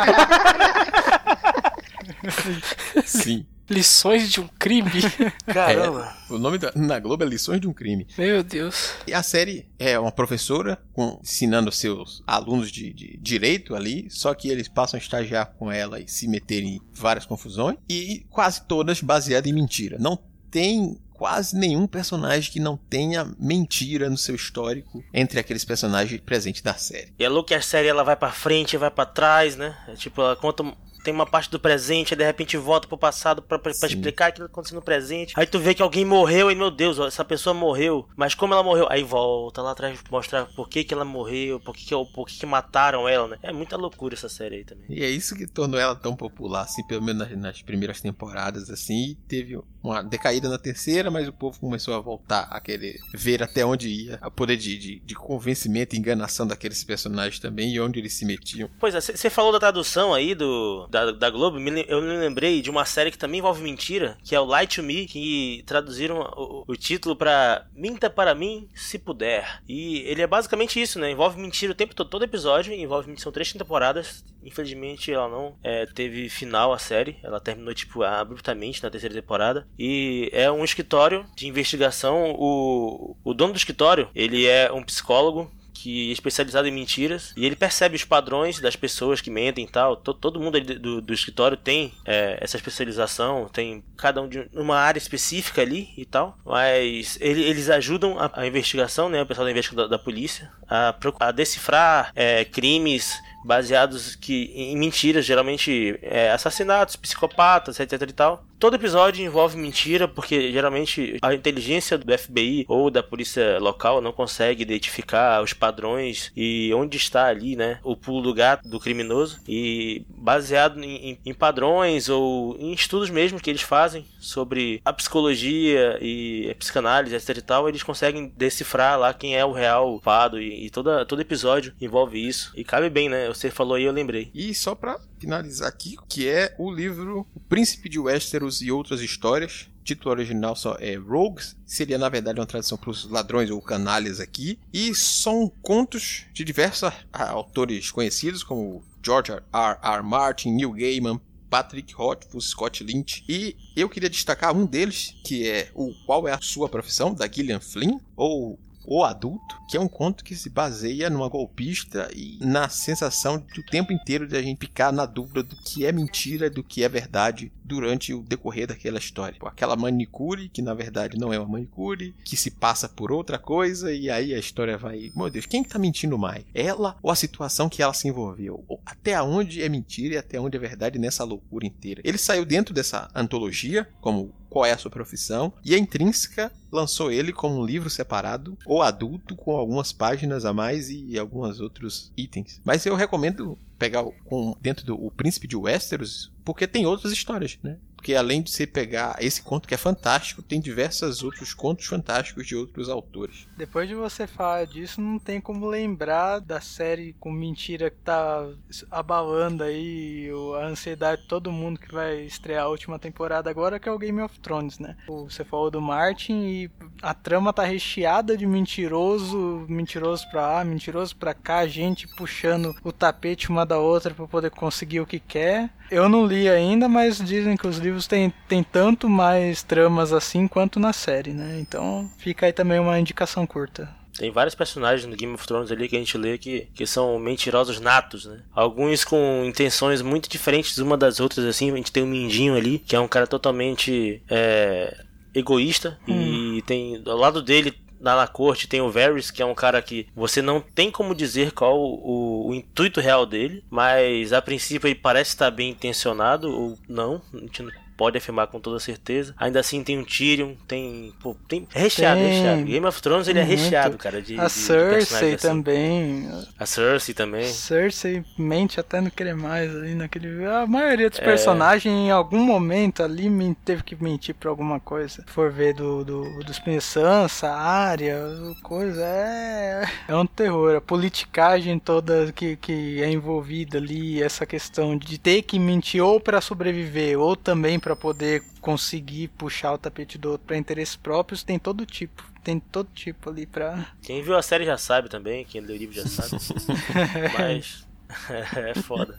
Sim. Lições de um crime? Caramba. É, o nome da, na Globo é Lições de um Crime. Meu Deus. E a série é uma professora com, ensinando seus alunos de, de, direito ali, só que eles passam a estagiar com ela e se meterem em várias confusões, e quase todas baseadas em mentira. Não tem quase nenhum personagem que não tenha mentira no seu histórico entre aqueles personagens presentes da série. E é louco que a série ela vai para frente, vai para trás, né? É tipo, ela conta tem uma parte do presente, aí de repente volta pro passado pra, pra, pra explicar aquilo que aconteceu no presente. Aí tu vê que alguém morreu e, meu Deus, essa pessoa morreu. Mas como ela morreu? Aí volta lá atrás mostrar por que, que ela morreu, por que, que, por que, que mataram ela, né? É muita loucura essa série aí também. E é isso que tornou ela tão popular, assim, pelo menos nas, nas primeiras temporadas, assim, e teve uma decaída na terceira, mas o povo começou a voltar a querer ver até onde ia, a poder de, de, de convencimento e enganação daqueles personagens também e onde eles se metiam. Pois é, você falou da tradução aí do da, da Globo, eu me lembrei de uma série que também envolve mentira, que é o Light to Me, que traduziram o, o título para Minta para mim, se puder. E ele é basicamente isso, né? Envolve mentira o tempo todo, todo episódio, envolve são três temporadas. Infelizmente ela não é, teve final a série, ela terminou tipo abruptamente na terceira temporada. E é um escritório de investigação. O, o dono do escritório, ele é um psicólogo que é especializado em mentiras e ele percebe os padrões das pessoas que mentem e tal. Todo, todo mundo do, do escritório tem é, essa especialização, tem cada um de uma área específica ali e tal. Mas ele, eles ajudam a, a, investigação, né, o pessoal da investigação da, da polícia, a, a decifrar é, crimes baseados que, em mentiras, geralmente é, assassinatos, psicopatas, etc e tal. Todo episódio envolve mentira, porque geralmente a inteligência do FBI ou da polícia local não consegue identificar os padrões e onde está ali, né, o pulo do gato do criminoso. E baseado em, em padrões ou em estudos mesmo que eles fazem sobre a psicologia e a psicanálise, etc e tal, eles conseguem decifrar lá quem é o real culpado e, e toda, todo episódio envolve isso. E cabe bem, né? Você falou aí, eu lembrei. E só pra finalizar aqui, que é o livro O Príncipe de Westeros e Outras Histórias. O título original só é Rogues, seria na verdade uma tradução para os ladrões ou canalhas aqui. E são contos de diversos autores conhecidos, como George R. R. Martin, Neil Gaiman, Patrick Rothfuss, Scott Lynch. E eu queria destacar um deles, que é o Qual é a Sua Profissão, da Gillian Flynn, ou o Adulto, que é um conto que se baseia numa golpista e na sensação do tempo inteiro de a gente ficar na dúvida do que é mentira, do que é verdade durante o decorrer daquela história. Aquela manicure, que na verdade não é uma manicure, que se passa por outra coisa, e aí a história vai. Meu Deus, quem está mentindo mais? Ela ou a situação que ela se envolveu? Até onde é mentira e até onde é verdade nessa loucura inteira? Ele saiu dentro dessa antologia, como qual é a sua profissão, e a Intrínseca lançou ele como um livro separado ou adulto com algumas páginas a mais e alguns outros itens. Mas eu recomendo pegar com dentro do o Príncipe de Westeros, porque tem outras histórias, né? Porque além de você pegar esse conto que é fantástico, tem diversos outros contos fantásticos de outros autores. Depois de você falar disso, não tem como lembrar da série com mentira que tá abalando aí a ansiedade de todo mundo que vai estrear a última temporada agora, que é o Game of Thrones, né? Você falou do Martin e a trama tá recheada de mentiroso, mentiroso pra lá, mentiroso pra cá, gente puxando o tapete uma da outra para poder conseguir o que quer. Eu não li ainda, mas dizem que os livros têm, têm tanto mais tramas assim quanto na série, né? Então fica aí também uma indicação curta. Tem vários personagens no Game of Thrones ali que a gente lê que, que são mentirosos natos, né? Alguns com intenções muito diferentes uma das outras, assim. A gente tem o Mindinho ali, que é um cara totalmente é, egoísta. Hum. E tem ao lado dele lá na corte tem o Varys, que é um cara que você não tem como dizer qual o, o, intuito real dele, mas a princípio ele parece estar bem intencionado ou não, a gente não pode afirmar com toda certeza. Ainda assim tem um Tyrion, tem. Pô, tem é recheado, é tem. recheado. Game of Thrones ele é recheado, cara. De, a de, Cersei de também. A Cersei também. Cersei mente até não querer mais ali naquele. A maioria dos é... personagens em algum momento ali teve que mentir por alguma coisa. For ver do, do, dos Sansa, área, coisa. É. É um terror. A politicagem toda que, que é envolvida ali, essa questão de ter que mentir ou para sobreviver, ou também para poder conseguir puxar o tapete do outro para interesses próprios, tem todo tipo. Tem todo tipo ali pra. Quem viu a série já sabe também, quem leu o livro já sabe. Mas é foda.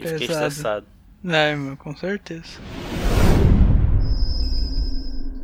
E é fiquei estressado. É, meu, com certeza.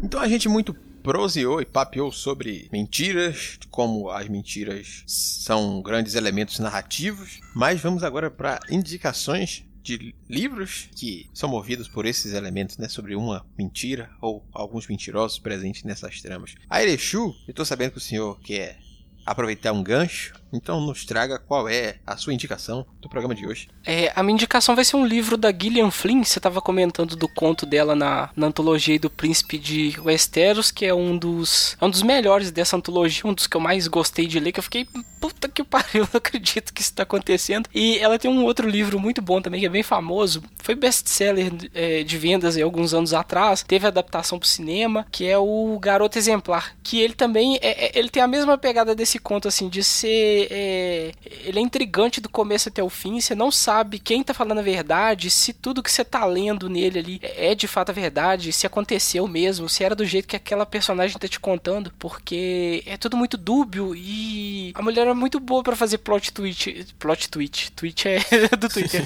Então a gente muito proseou e papeou sobre mentiras, como as mentiras são grandes elementos narrativos, mas vamos agora para indicações de livros que são movidos por esses elementos, né? Sobre uma mentira ou alguns mentirosos presentes nessas tramas. A Erechu, eu tô sabendo que o senhor quer aproveitar um gancho então nos traga qual é a sua indicação do programa de hoje. É, a minha indicação vai ser um livro da Gillian Flynn. Você estava comentando do conto dela na, na antologia do Príncipe de Westeros, que é um dos, é um dos melhores dessa antologia, um dos que eu mais gostei de ler, que eu fiquei, puta que pariu, não acredito que isso está acontecendo. E ela tem um outro livro muito bom também, que é bem famoso, foi best-seller é, de vendas aí, alguns anos atrás, teve adaptação para o cinema, que é o Garoto Exemplar, que ele também, é, é, ele tem a mesma pegada desse conto, assim, de ser porque é, ele é intrigante do começo até o fim, você não sabe quem tá falando a verdade, se tudo que você tá lendo nele ali é de fato a verdade, se aconteceu mesmo, se era do jeito que aquela personagem tá te contando, porque é tudo muito dúbio e a mulher é muito boa para fazer plot twist, plot twist, twist é do Twitter.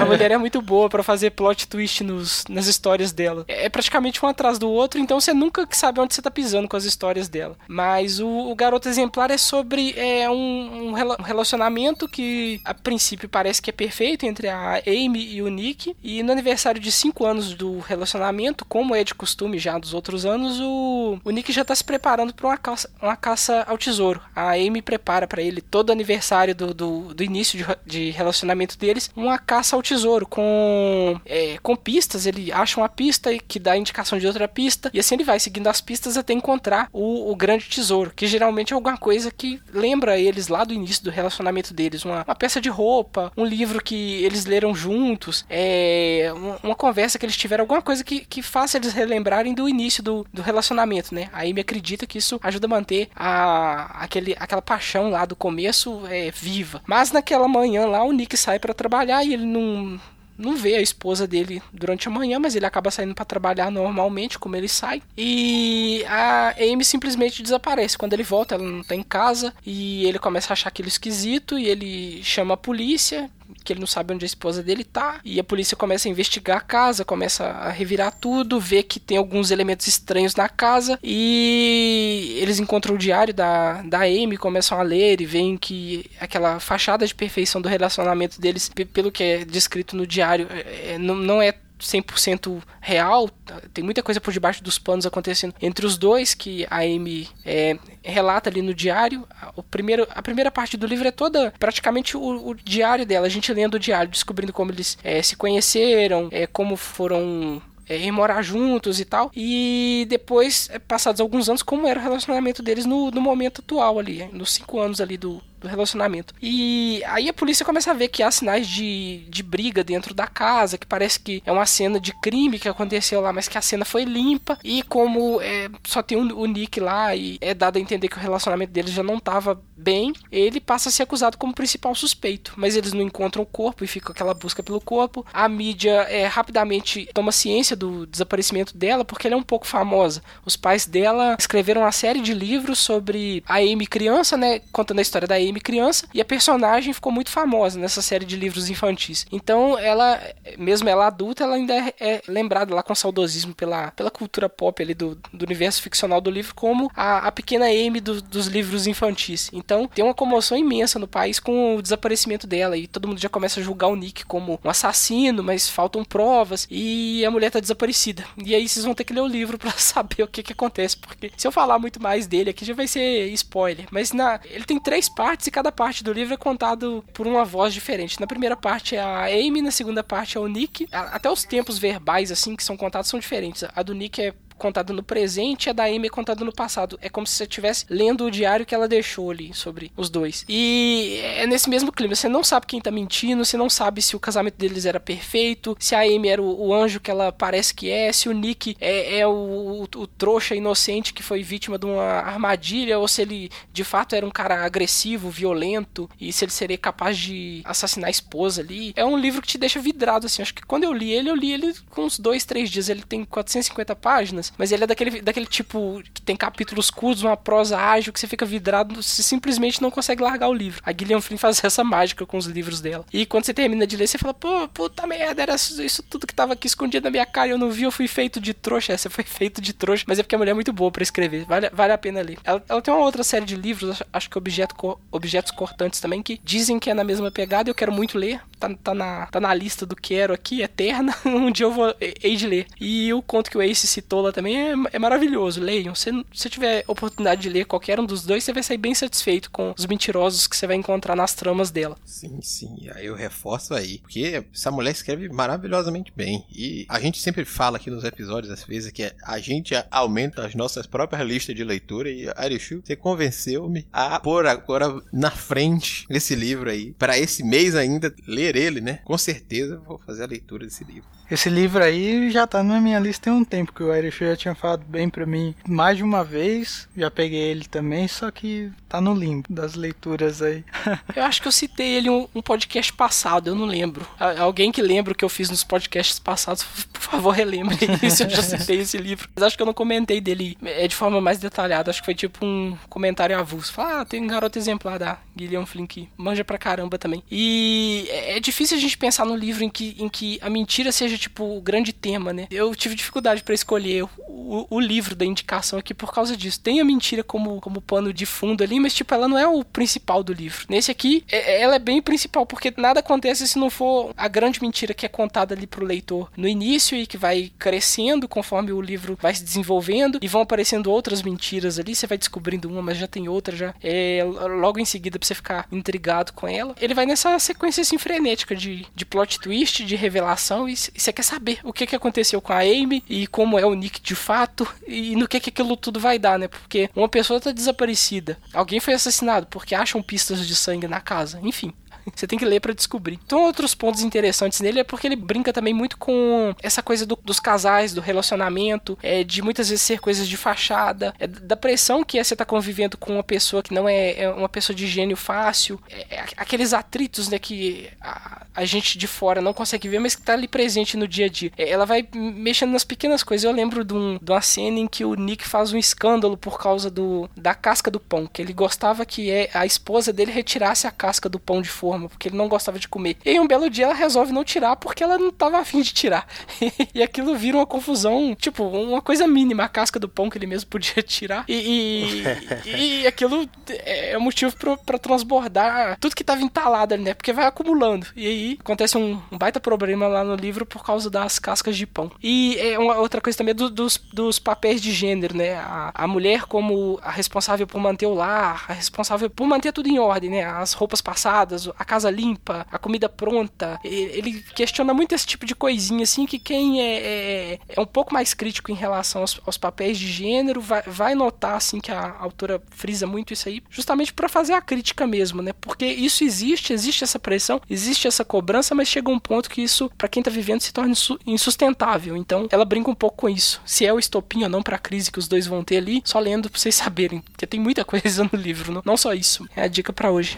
a mulher é muito boa para fazer plot twist nos, nas histórias dela. É, é praticamente um atrás do outro, então você nunca sabe onde você tá pisando com as histórias dela. Mas o, o Garoto Exemplar é sobre é, um, um relacionamento que a princípio parece que é perfeito entre a Amy e o Nick. E no aniversário de 5 anos do relacionamento, como é de costume já dos outros anos, o, o Nick já tá se preparando para uma caça, uma caça ao tesouro. A Amy prepara para ele todo aniversário do, do, do início de, de, relacionamento deles uma caça ao tesouro com, é, com pistas. Ele acha uma pista que dá indicação de outra pista e assim ele vai seguindo as pistas até encontrar o, o grande tesouro, que geralmente é alguma coisa que lembra eles lá do início do relacionamento deles, uma, uma peça de roupa, um livro que eles leram juntos, é, uma, uma, conversa que eles tiveram, alguma coisa que, que faça eles relembrarem do início do, do relacionamento, né? Aí me acredita que isso ajuda a manter a, aquele, aquela paixão lá do começo é, viva. Mas naquela manhã lá o Nick sai para trabalhar e ele não não vê a esposa dele durante a manhã, mas ele acaba saindo para trabalhar normalmente, como ele sai. E a Amy simplesmente desaparece. Quando ele volta, ela não tá em casa e ele começa a achar aquilo esquisito e ele chama a polícia que ele não sabe onde a esposa dele tá. E a polícia começa a investigar a casa, começa a revirar tudo, vê que tem alguns elementos estranhos na casa e eles encontram o diário da, da Amy, começam a ler e veem que aquela fachada de perfeição do relacionamento deles, pelo que é descrito no diário, é, é não, não é 100% real, tem muita coisa por debaixo dos panos acontecendo entre os dois que a Amy é, relata ali no diário. O primeiro, a primeira parte do livro é toda praticamente o, o diário dela, a gente lendo o diário, descobrindo como eles é, se conheceram, é, como foram é, ir morar juntos e tal. E depois, é, passados alguns anos, como era o relacionamento deles no, no momento atual ali, nos cinco anos ali do, do relacionamento. E aí a polícia começa a ver que há sinais de, de briga dentro da casa, que parece que é uma cena de crime que aconteceu lá, mas que a cena foi limpa. E como é, só tem o, Nick lá e é dado a entender que o relacionamento deles já não estava bem, ele passa a ser acusado como principal suspeito. Mas eles não encontram o corpo e fica aquela busca pelo corpo. A mídia é, rapidamente toma ciência do desaparecimento dela porque ela é um pouco famosa. Os pais dela escreveram uma série de livros sobre a Amy criança, né, contando a história da Amy criança e a personagem ficou muito famosa nessa série de livros infantis. Então, ela, mesmo ela adulta, ela ainda é, é lembrada lá com saudosismo pela, pela cultura pop ali do, do universo ficcional do livro como a, a pequena Amy do, dos livros infantis. Então, tem uma comoção imensa no país com o desaparecimento dela e todo mundo já começa a julgar o Nick como um assassino, mas faltam provas e a mulher tá desaparecida. E aí vocês vão ter que ler o livro para saber o que que acontece, porque se eu falar muito mais dele aqui já vai ser spoiler. Mas na, ele tem três partes partes e cada parte do livro é contado por uma voz diferente. Na primeira parte é a Amy, na segunda parte é o Nick. Até os tempos verbais assim que são contados são diferentes. A do Nick é contada no presente e a da Amy é contada no passado. É como se você estivesse lendo o diário que ela deixou ali sobre os dois. E é nesse mesmo clima. Você não sabe quem tá mentindo, você não sabe se o casamento deles era perfeito, se a Amy era o, o anjo que ela parece que é, se o Nick é, é o, o, o, trouxa inocente que foi vítima de uma armadilha, ou se ele de fato era um cara agressivo, violento, e se ele seria capaz de assassinar a esposa ali. É um livro que te deixa vidrado, assim. Acho que quando eu li ele, eu li ele com uns dois, três dias. Ele tem 450 páginas mas ele é daquele, daquele tipo que tem capítulos curtos, uma prosa ágil, que você fica vidrado, você simplesmente não consegue largar o livro. A Gillian Flynn faz essa mágica com os livros dela. E quando você termina de ler, você fala, pô, puta merda, era isso tudo que tava aqui escondido na minha cara, eu não vi, eu fui feito de trouxa. Essa foi feito de trouxa, mas é porque a mulher é muito boa para escrever, vale, vale a pena ler. Ela, ela, tem uma outra série de livros, acho que objeto, Objetos Cortantes também, que dizem que é na mesma pegada, eu quero muito ler, tá, tá, na, tá na lista do quero aqui, eterna, um dia eu vou hei de ler. E o conto que o Ace citou lá também é, é maravilhoso, leiam. Se você tiver oportunidade de ler qualquer um dos dois, você vai sair bem satisfeito com os mentirosos que você vai encontrar nas tramas dela. Sim, sim, aí eu reforço aí, porque essa mulher escreve maravilhosamente bem. E a gente sempre fala aqui nos episódios, às vezes, que a gente aumenta as nossas próprias listas de leitura e Arishu, você convenceu-me a pôr agora na frente esse livro aí, para esse mês ainda ler ler ele, né? Com certeza vou fazer a leitura desse livro. Esse livro aí já tá na minha lista tem um tempo, que o Irish já tinha falado bem pra mim mais de uma vez. Já peguei ele também, só que tá no limbo das leituras aí. eu acho que eu citei ele um, um, podcast passado, eu não lembro. Alguém que lembra o que eu fiz nos podcasts passados, por favor, relembre isso. Eu já citei esse livro. Mas acho que eu não comentei dele é, de forma mais detalhada. Acho que foi tipo um comentário avulso. Fala, ah, tem um garoto exemplar da Guilherme Flynn manja pra caramba também. E é, é difícil a gente pensar no livro em que, em que a mentira seja tipo o grande tema, né? Eu tive dificuldade para escolher o, o, livro da indicação aqui por causa disso. Tem a mentira como, como pano de fundo ali, mas tipo, ela não é o principal do livro. Nesse aqui, é, ela é bem principal, porque nada acontece se não for a grande mentira que é contada ali pro leitor no início e que vai crescendo conforme o livro vai se desenvolvendo e vão aparecendo outras mentiras ali. Você vai descobrindo uma, mas já tem outra já. É, logo em seguida pra você ficar intrigado com ela. Ele vai nessa sequência assim frenética de, de plot twist, de revelação, e, e você quer saber o que, que aconteceu com a Amy e como é o Nick de fato e no que, que aquilo tudo vai dar, né? Porque uma pessoa tá desaparecida, alguém foi assassinado porque acham pistas de sangue na casa, enfim. Você tem que ler para descobrir. Então, outros pontos interessantes nele é porque ele brinca também muito com essa coisa do, dos casais, do relacionamento, é, de muitas vezes ser coisas de fachada, é, da pressão que é você estar tá convivendo com uma pessoa que não é, é uma pessoa de gênio fácil, é, é aqueles atritos né, que a, a, gente de fora não consegue ver, mas que tá ali presente no dia a dia. É, ela vai mexendo nas pequenas coisas. Eu lembro de, um, de uma cena em que o Nick faz um escândalo por causa do, da casca do pão, que ele gostava que é, a esposa dele retirasse a casca do pão de forma forma, porque ele não gostava de comer. E aí um belo dia ela resolve não tirar porque ela não tava afim de tirar. e aquilo vira uma confusão, tipo, uma coisa mínima, a casca do pão que ele mesmo podia tirar. E, e, e aquilo é motivo para transbordar tudo que tava entalado ali, né? Porque vai acumulando. E aí acontece um, um, baita problema lá no livro por causa das cascas de pão. E é uma outra coisa também do, dos, dos papéis de gênero, né? A, a mulher como a responsável por manter o lar, a responsável por manter tudo em ordem, né? As roupas passadas, a casa limpa, a comida pronta. Ele questiona muito esse tipo de coisinha, assim, que quem é, é, é um pouco mais crítico em relação aos, aos, papéis de gênero vai, vai notar, assim, que a autora frisa muito isso aí, justamente para fazer a crítica mesmo, né? Porque isso existe, existe essa pressão, existe essa cobrança, mas chega um ponto que isso, para quem tá vivendo, se torna insustentável. Então, ela brinca um pouco com isso. Se é o estopim ou não pra crise que os dois vão ter ali, só lendo pra vocês saberem, porque tem muita coisa no livro, não, não só isso. É a dica para hoje.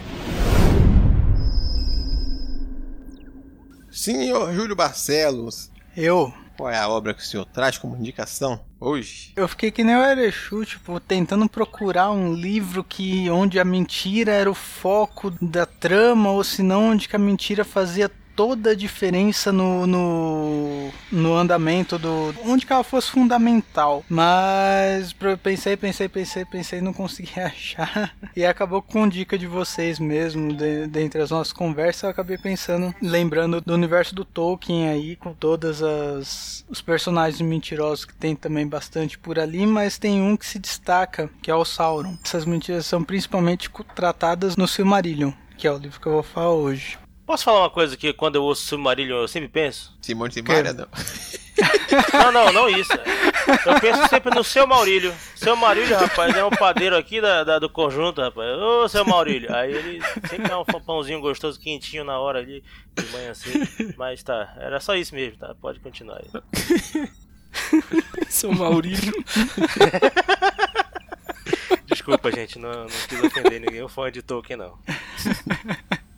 Senhor Júlio Barcelos. Eu. Qual é a obra que o senhor traz como indicação hoje? Eu fiquei que nem o Erechu, tipo, tentando procurar um livro que onde a mentira era o foco da trama, ou se não, onde que a mentira fazia toda a diferença no, no, no andamento do. onde que ela fosse fundamental. Mas pensei, pensei, pensei, pensei, não consegui achar. E acabou com dica de vocês mesmo, de, dentre as nossas conversas, eu acabei pensando, lembrando do universo do Tolkien aí, com todas as os personagens mentirosos que tem também bastante por ali, mas tem um que se destaca, que é o Sauron. Essas mentiras são principalmente tratadas no Silmarillion, que é o livro que eu vou falar hoje. Posso falar uma coisa que quando eu ouço Silmarillion eu sempre penso? Simone Simaria, não. Não, não, não isso. Eu penso sempre no seu Maurílio. Seu Maurílio, rapaz, é um padeiro aqui da, da do conjunto, rapaz. Ô, seu Maurílio. Aí ele sempre dá um pãozinho gostoso, quentinho na hora ali, de manhã assim. Mas tá, era só isso mesmo, tá? Pode continuar aí. seu Maurílio. Desculpa, gente, não, não quis ofender ninguém, o fã de Tolkien, não.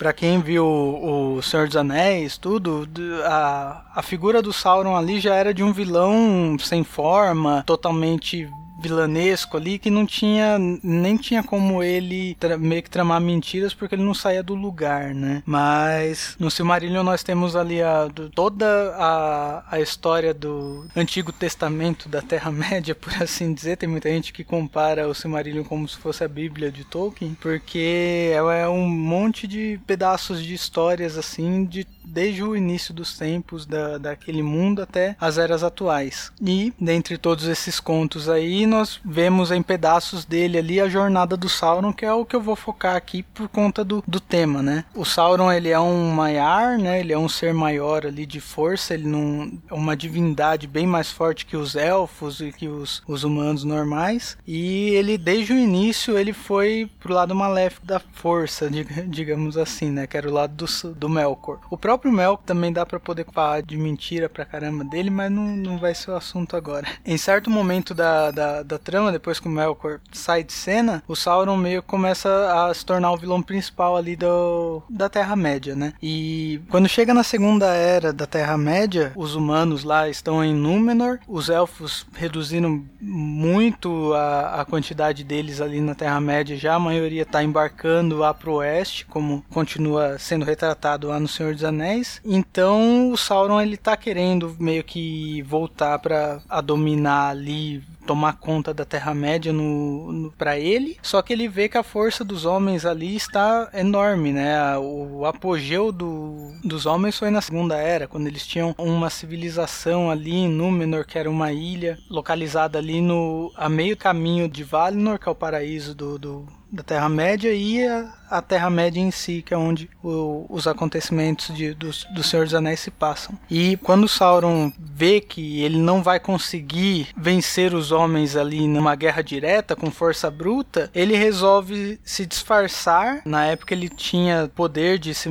Para quem viu o Senhor dos Anéis, tudo, a, a figura do Sauron ali já era de um vilão sem forma, totalmente vilanesco ali que não tinha nem tinha como ele meio que tramar mentiras porque ele não saía do lugar, né? Mas no Silmarillion nós temos ali a, do, toda a, a história do Antigo Testamento da Terra-média, por assim dizer. Tem muita gente que compara o Silmarillion como se fosse a Bíblia de Tolkien, porque é um monte de pedaços de histórias assim de desde o início dos tempos da, daquele mundo até as eras atuais. E dentre todos esses contos aí nós vemos em pedaços dele ali a jornada do Sauron, que é o que eu vou focar aqui por conta do, do tema, né? O Sauron, ele é um Maiar, né? Ele é um ser maior ali de força, ele não é uma divindade bem mais forte que os elfos e que os, os humanos normais. E ele, desde o início, ele foi pro lado maléfico da força, digamos assim, né? Que era o lado do, do Melkor. O próprio Melkor também dá para poder falar de mentira pra caramba dele, mas não, não vai ser o assunto agora. Em certo momento da, da, da trama, depois que o Melkor sai de cena, o Sauron meio começa a se tornar o vilão principal ali do, da Terra-média, né? E quando chega na segunda era da Terra-média, os humanos lá estão em Númenor, os elfos reduziram muito a, a quantidade deles ali na Terra-média, já a maioria está embarcando lá pro oeste, como continua sendo retratado lá no Senhor dos Anéis. Então o Sauron ele tá querendo meio que voltar para dominar ali tomar conta da Terra-média no, no para ele, só que ele vê que a força dos homens ali está enorme, né? O apogeu do, dos homens foi na Segunda Era, quando eles tinham uma civilização ali em Númenor, que era uma ilha localizada ali no a meio caminho de Valinor, que é o paraíso do, do da Terra-média e a, a Terra-média em si, que é onde o, os acontecimentos de, do, do Senhor dos Anéis se passam. E quando Sauron vê que ele não vai conseguir vencer os homens ali numa guerra direta com força bruta, ele resolve se disfarçar. Na época ele tinha poder de se,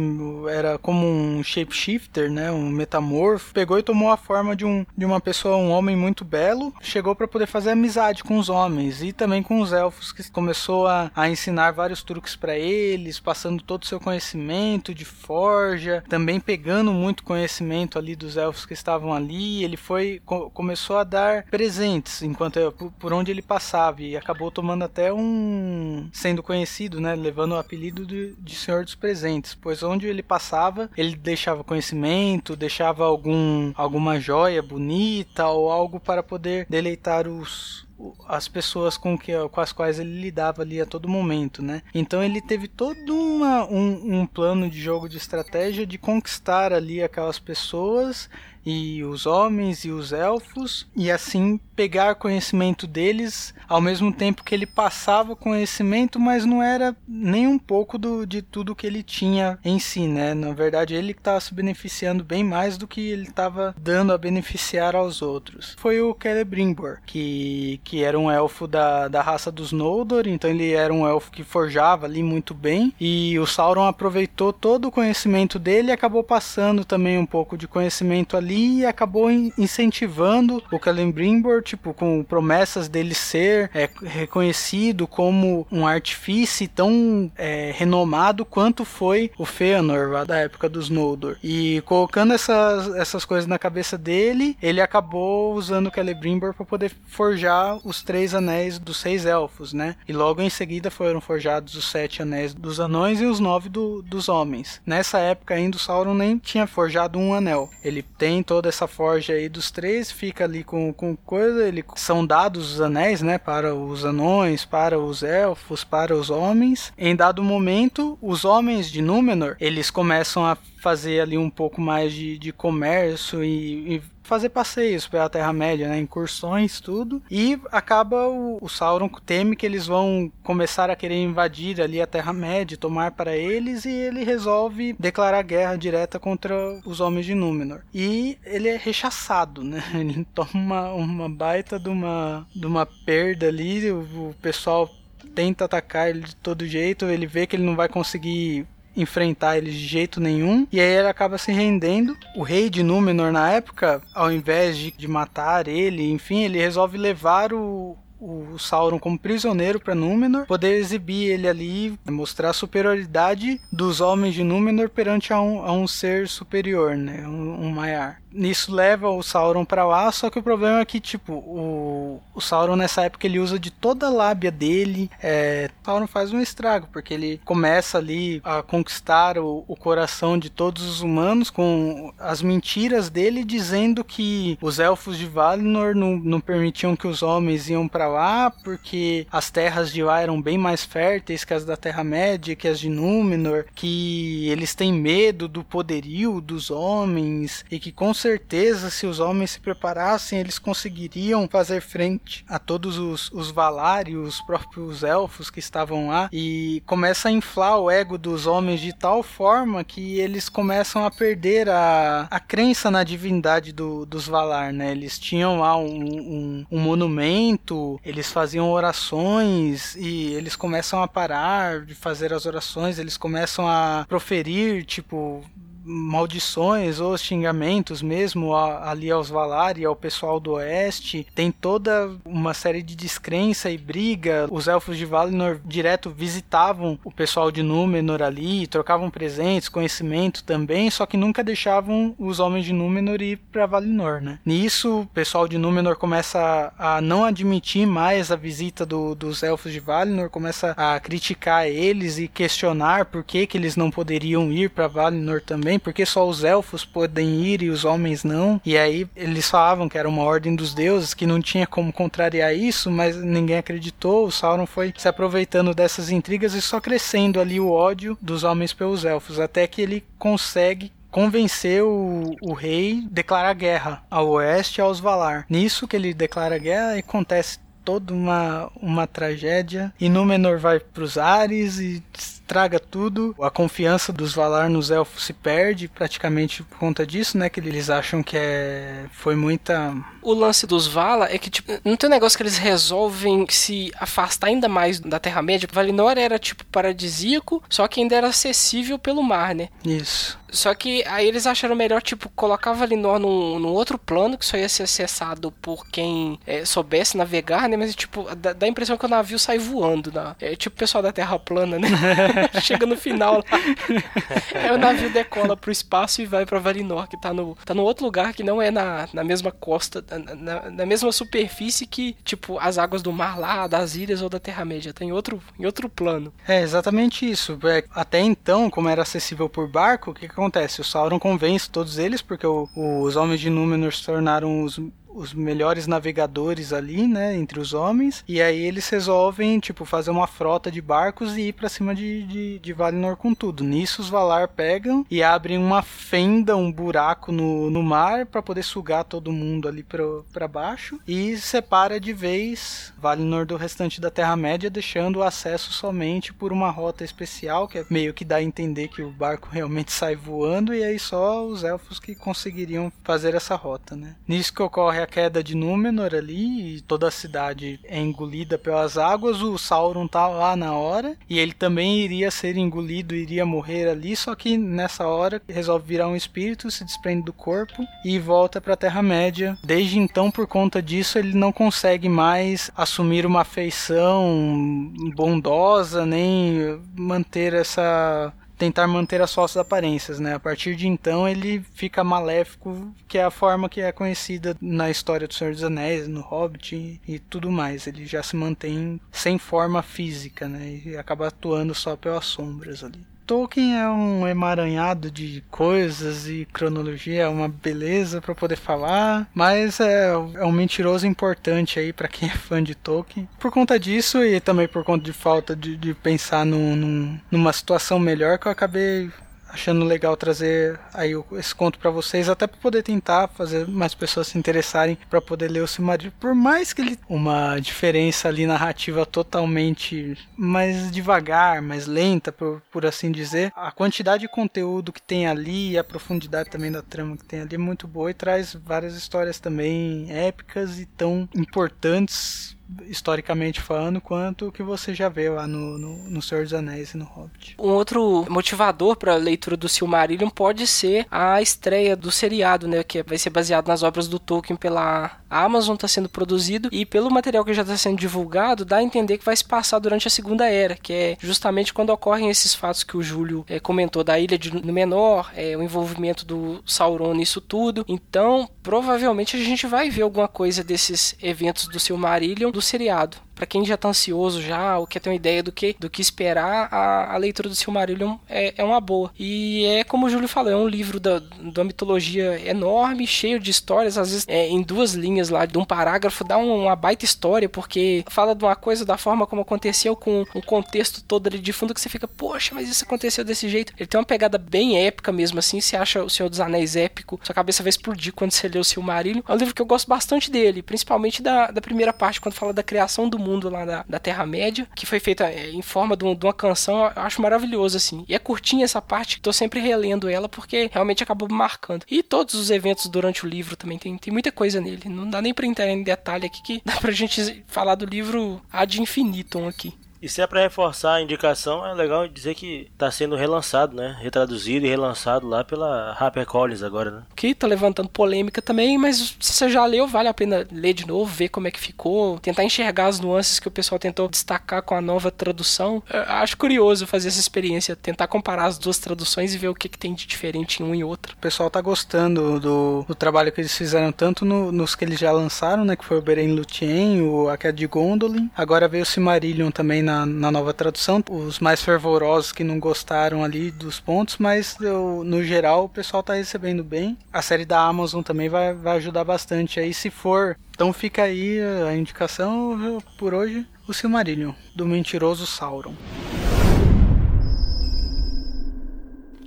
era como um shapeshifter, né, um metamorfo. Pegou e tomou a forma de, um, de uma pessoa, um homem muito belo. Chegou para poder fazer amizade com os homens e também com os elfos que começou a, a ensinar vários truques para eles, passando todo o seu conhecimento de forja, também pegando muito conhecimento ali dos elfos que estavam ali. Ele foi co começou a dar presentes enquanto por, por, onde ele passava e acabou tomando até um sendo conhecido, né, levando o apelido de, de Senhor dos Presentes, pois onde ele passava, ele deixava conhecimento, deixava algum alguma joia bonita ou algo para poder deleitar os as pessoas com, que, com as quais ele lidava ali a todo momento, né? Então ele teve todo uma, um, um plano de jogo de estratégia de conquistar ali aquelas pessoas e os homens e os elfos, e assim pegar conhecimento deles, ao mesmo tempo que ele passava conhecimento, mas não era nem um pouco do, de tudo que ele tinha em si, né? Na verdade, ele estava se beneficiando bem mais do que ele estava dando a beneficiar aos outros. Foi o Celebrimbor, que, que era um elfo da, da raça dos Noldor, então ele era um elfo que forjava ali muito bem, e o Sauron aproveitou todo o conhecimento dele e acabou passando também um pouco de conhecimento ali e acabou incentivando o Celebrimbor, tipo, com promessas dele ser é, reconhecido como um artifício tão é, renomado quanto foi o Fëanor da época dos Noldor. E colocando essas, essas coisas na cabeça dele, ele acabou usando o Celebrimbor para poder forjar os três anéis dos seis elfos, né? E logo em seguida foram forjados os sete anéis dos anões e os nove do, dos homens. Nessa época ainda o Sauron nem tinha forjado um anel. Ele tem toda essa forja aí dos três, fica ali com, com coisa, ele, são dados os anéis, né, para os anões, para os elfos, para os homens. Em dado momento, os homens de Númenor, eles começam a fazer ali um pouco mais de, de comércio e, e fazer passeios pela Terra-média, né, incursões, tudo. E acaba o, o, Sauron teme que eles vão começar a querer invadir ali a Terra-média, tomar para eles, e ele resolve declarar guerra direta contra os homens de Númenor. E ele é rechaçado, né? Ele toma uma, uma baita de uma, de uma perda ali, o, o pessoal tenta atacar ele de todo jeito, ele vê que ele não vai conseguir enfrentar eles de jeito nenhum. E aí ele acaba se rendendo. O rei de Númenor na época, ao invés de, de matar ele, enfim, ele resolve levar o, o Sauron como prisioneiro para Númenor, poder exibir ele ali, mostrar a superioridade dos homens de Númenor perante a um, a um ser superior, né, um, um Maiar nisso leva o Sauron para lá, só que o problema é que, tipo, o, o Sauron nessa época ele usa de toda a lábia dele, é, Sauron faz um estrago, porque ele começa ali a conquistar o, o coração de todos os humanos com as mentiras dele dizendo que os elfos de Valinor não, não permitiam que os homens iam para lá porque as terras de lá eram bem mais férteis que as da Terra-média, que as de Númenor, que eles têm medo do poderio dos homens e que com certeza se os homens se preparassem eles conseguiriam fazer frente a todos os, os Valar e os próprios elfos que estavam lá e começa a inflar o ego dos homens de tal forma que eles começam a perder a, a crença na divindade do, dos Valar, né? Eles tinham lá um, um, um monumento, eles faziam orações e eles começam a parar de fazer as orações, eles começam a proferir, tipo, maldições ou xingamentos mesmo ali aos Valar e ao pessoal do Oeste. Tem toda uma série de descrença e briga. Os elfos de Valinor direto visitavam o pessoal de Númenor ali, trocavam presentes, conhecimento também, só que nunca deixavam os homens de Númenor ir para Valinor, né? Nisso, o pessoal de Númenor começa a não admitir mais a visita do, dos elfos de Valinor, começa a criticar eles e questionar por que, que eles não poderiam ir para Valinor também porque só os elfos podem ir e os homens não. E aí eles falavam que era uma ordem dos deuses, que não tinha como contrariar isso, mas ninguém acreditou. O Sauron foi se aproveitando dessas intrigas e só crescendo ali o ódio dos homens pelos elfos, até que ele consegue convencer o, o rei a declarar guerra ao oeste e aos Valar. Nisso que ele declara guerra, acontece toda uma, uma tragédia. E Númenor vai para os ares e estraga tudo. A confiança dos Valar nos elfos se perde praticamente por conta disso, né? Que eles acham que é foi muita o lance dos Vala é que, tipo, não tem um negócio que eles resolvem se afastar ainda mais da Terra-média. Valinor era, tipo, paradisíaco, só que ainda era acessível pelo mar, né? Isso. Só que aí eles acharam melhor, tipo, colocar Valinor num, num outro plano, que só ia ser acessado por quem é, soubesse navegar, né? Mas, tipo, dá, dá, a impressão que o navio sai voando. Né? É tipo o pessoal da Terra plana, né? Chega no final lá. aí o navio decola pro espaço e vai pra Valinor, que tá no, tá no outro lugar que não é na, na mesma costa na, na, mesma superfície que, tipo, as águas do mar lá, das ilhas ou da Terra-média. Tem outro, em outro plano. É, exatamente isso. É, até então, como era acessível por barco, o que, que acontece? O Sauron convence todos eles, porque o, os homens de Númenor se tornaram os os melhores navegadores ali, né, entre os homens, e aí eles resolvem, tipo, fazer uma frota de barcos e ir para cima de, de, de, Valinor com tudo. Nisso os Valar pegam e abrem uma fenda, um buraco no, no mar para poder sugar todo mundo ali para baixo e separa de vez Valinor do restante da Terra-média, deixando o acesso somente por uma rota especial, que é meio que dá a entender que o barco realmente sai voando e aí só os elfos que conseguiriam fazer essa rota, né? Nisso que ocorre ocorre a queda de Númenor ali e toda a cidade é engolida pelas águas. O Sauron tá lá na hora e ele também iria ser engolido, iria morrer ali, só que nessa hora resolve virar um espírito, se desprende do corpo e volta para a Terra-média. Desde então, por conta disso, ele não consegue mais assumir uma feição bondosa nem manter essa tentar manter as falsas aparências, né? A partir de então ele fica maléfico, que é a forma que é conhecida na história do Senhor dos Anéis, no Hobbit e, tudo mais. Ele já se mantém sem forma física, né? E acaba atuando só pelas sombras ali. Tolkien é um emaranhado de coisas e cronologia, é uma beleza para poder falar, mas é, é, um mentiroso importante aí para quem é fã de Tolkien. Por conta disso e também por conta de falta de, de pensar num, num, numa situação melhor que eu acabei achando legal trazer aí esse conto para vocês, até para poder tentar fazer mais pessoas se interessarem para poder ler o Silmarillion. Por mais que ele uma diferença ali narrativa totalmente mais devagar, mais lenta, por, por assim dizer, a quantidade de conteúdo que tem ali e a profundidade também da trama que tem ali é muito boa e traz várias histórias também épicas e tão importantes historicamente falando, quanto o que você já vê lá no, no, no Senhor dos Anéis e no Hobbit. Um outro motivador para a leitura do Silmarillion pode ser a estreia do seriado, né, que vai ser baseado nas obras do Tolkien pela Amazon, está sendo produzido, e pelo material que já está sendo divulgado, dá a entender que vai se passar durante a Segunda Era, que é justamente quando ocorrem esses fatos que o Júlio é, comentou da Ilha de Númenor, é, o envolvimento do Sauron nisso tudo. Então, provavelmente a gente vai ver alguma coisa desses eventos do Silmarillion do seriado para quem já tá ansioso já, ou quer ter uma ideia do que, do que esperar, a, a leitura do Silmarillion é, é uma boa. E é como o Júlio falou, é um livro da, da mitologia enorme, cheio de histórias, às vezes é, em duas linhas lá, de um parágrafo, dá uma baita história, porque fala de uma coisa da forma como aconteceu, com um contexto todo ali de fundo que você fica, poxa, mas isso aconteceu desse jeito. Ele tem uma pegada bem épica mesmo, assim, você acha o Senhor dos Anéis épico, sua cabeça vai explodir quando você lê o Silmarillion. É um livro que eu gosto bastante dele, principalmente da, da primeira parte, quando fala da criação do mundo lá da, da Terra-média, que foi feita é, em forma de, um, de, uma canção, eu acho maravilhoso, assim. E é curtinha essa parte, tô sempre relendo ela, porque realmente acabou marcando. E todos os eventos durante o livro também, tem, tem muita coisa nele. Não dá nem pra entrar em detalhe aqui, que dá pra gente falar do livro ad infinitum aqui. E se é para reforçar a indicação, é legal dizer que está sendo relançado, né? Retraduzido e relançado lá pela HarperCollins agora, né? Que tá levantando polêmica também, mas se você já leu, vale a pena ler de novo, ver como é que ficou, tentar enxergar as nuances que o pessoal tentou destacar com a nova tradução. Eu acho curioso fazer essa experiência, tentar comparar as duas traduções e ver o que, que tem de diferente em um e outro. O pessoal tá gostando do, do trabalho que eles fizeram, tanto no, nos que eles já lançaram, né? Que foi o Beren Lúthien, o A Queda de Gondolin. Agora veio o Silmarillion também na, na nova tradução, os mais fervorosos que não gostaram ali dos pontos, mas eu, no geral o pessoal tá recebendo bem. A série da Amazon também vai, vai ajudar bastante aí, se for. Então fica aí a indicação por hoje, o Silmarillion, do mentiroso Sauron.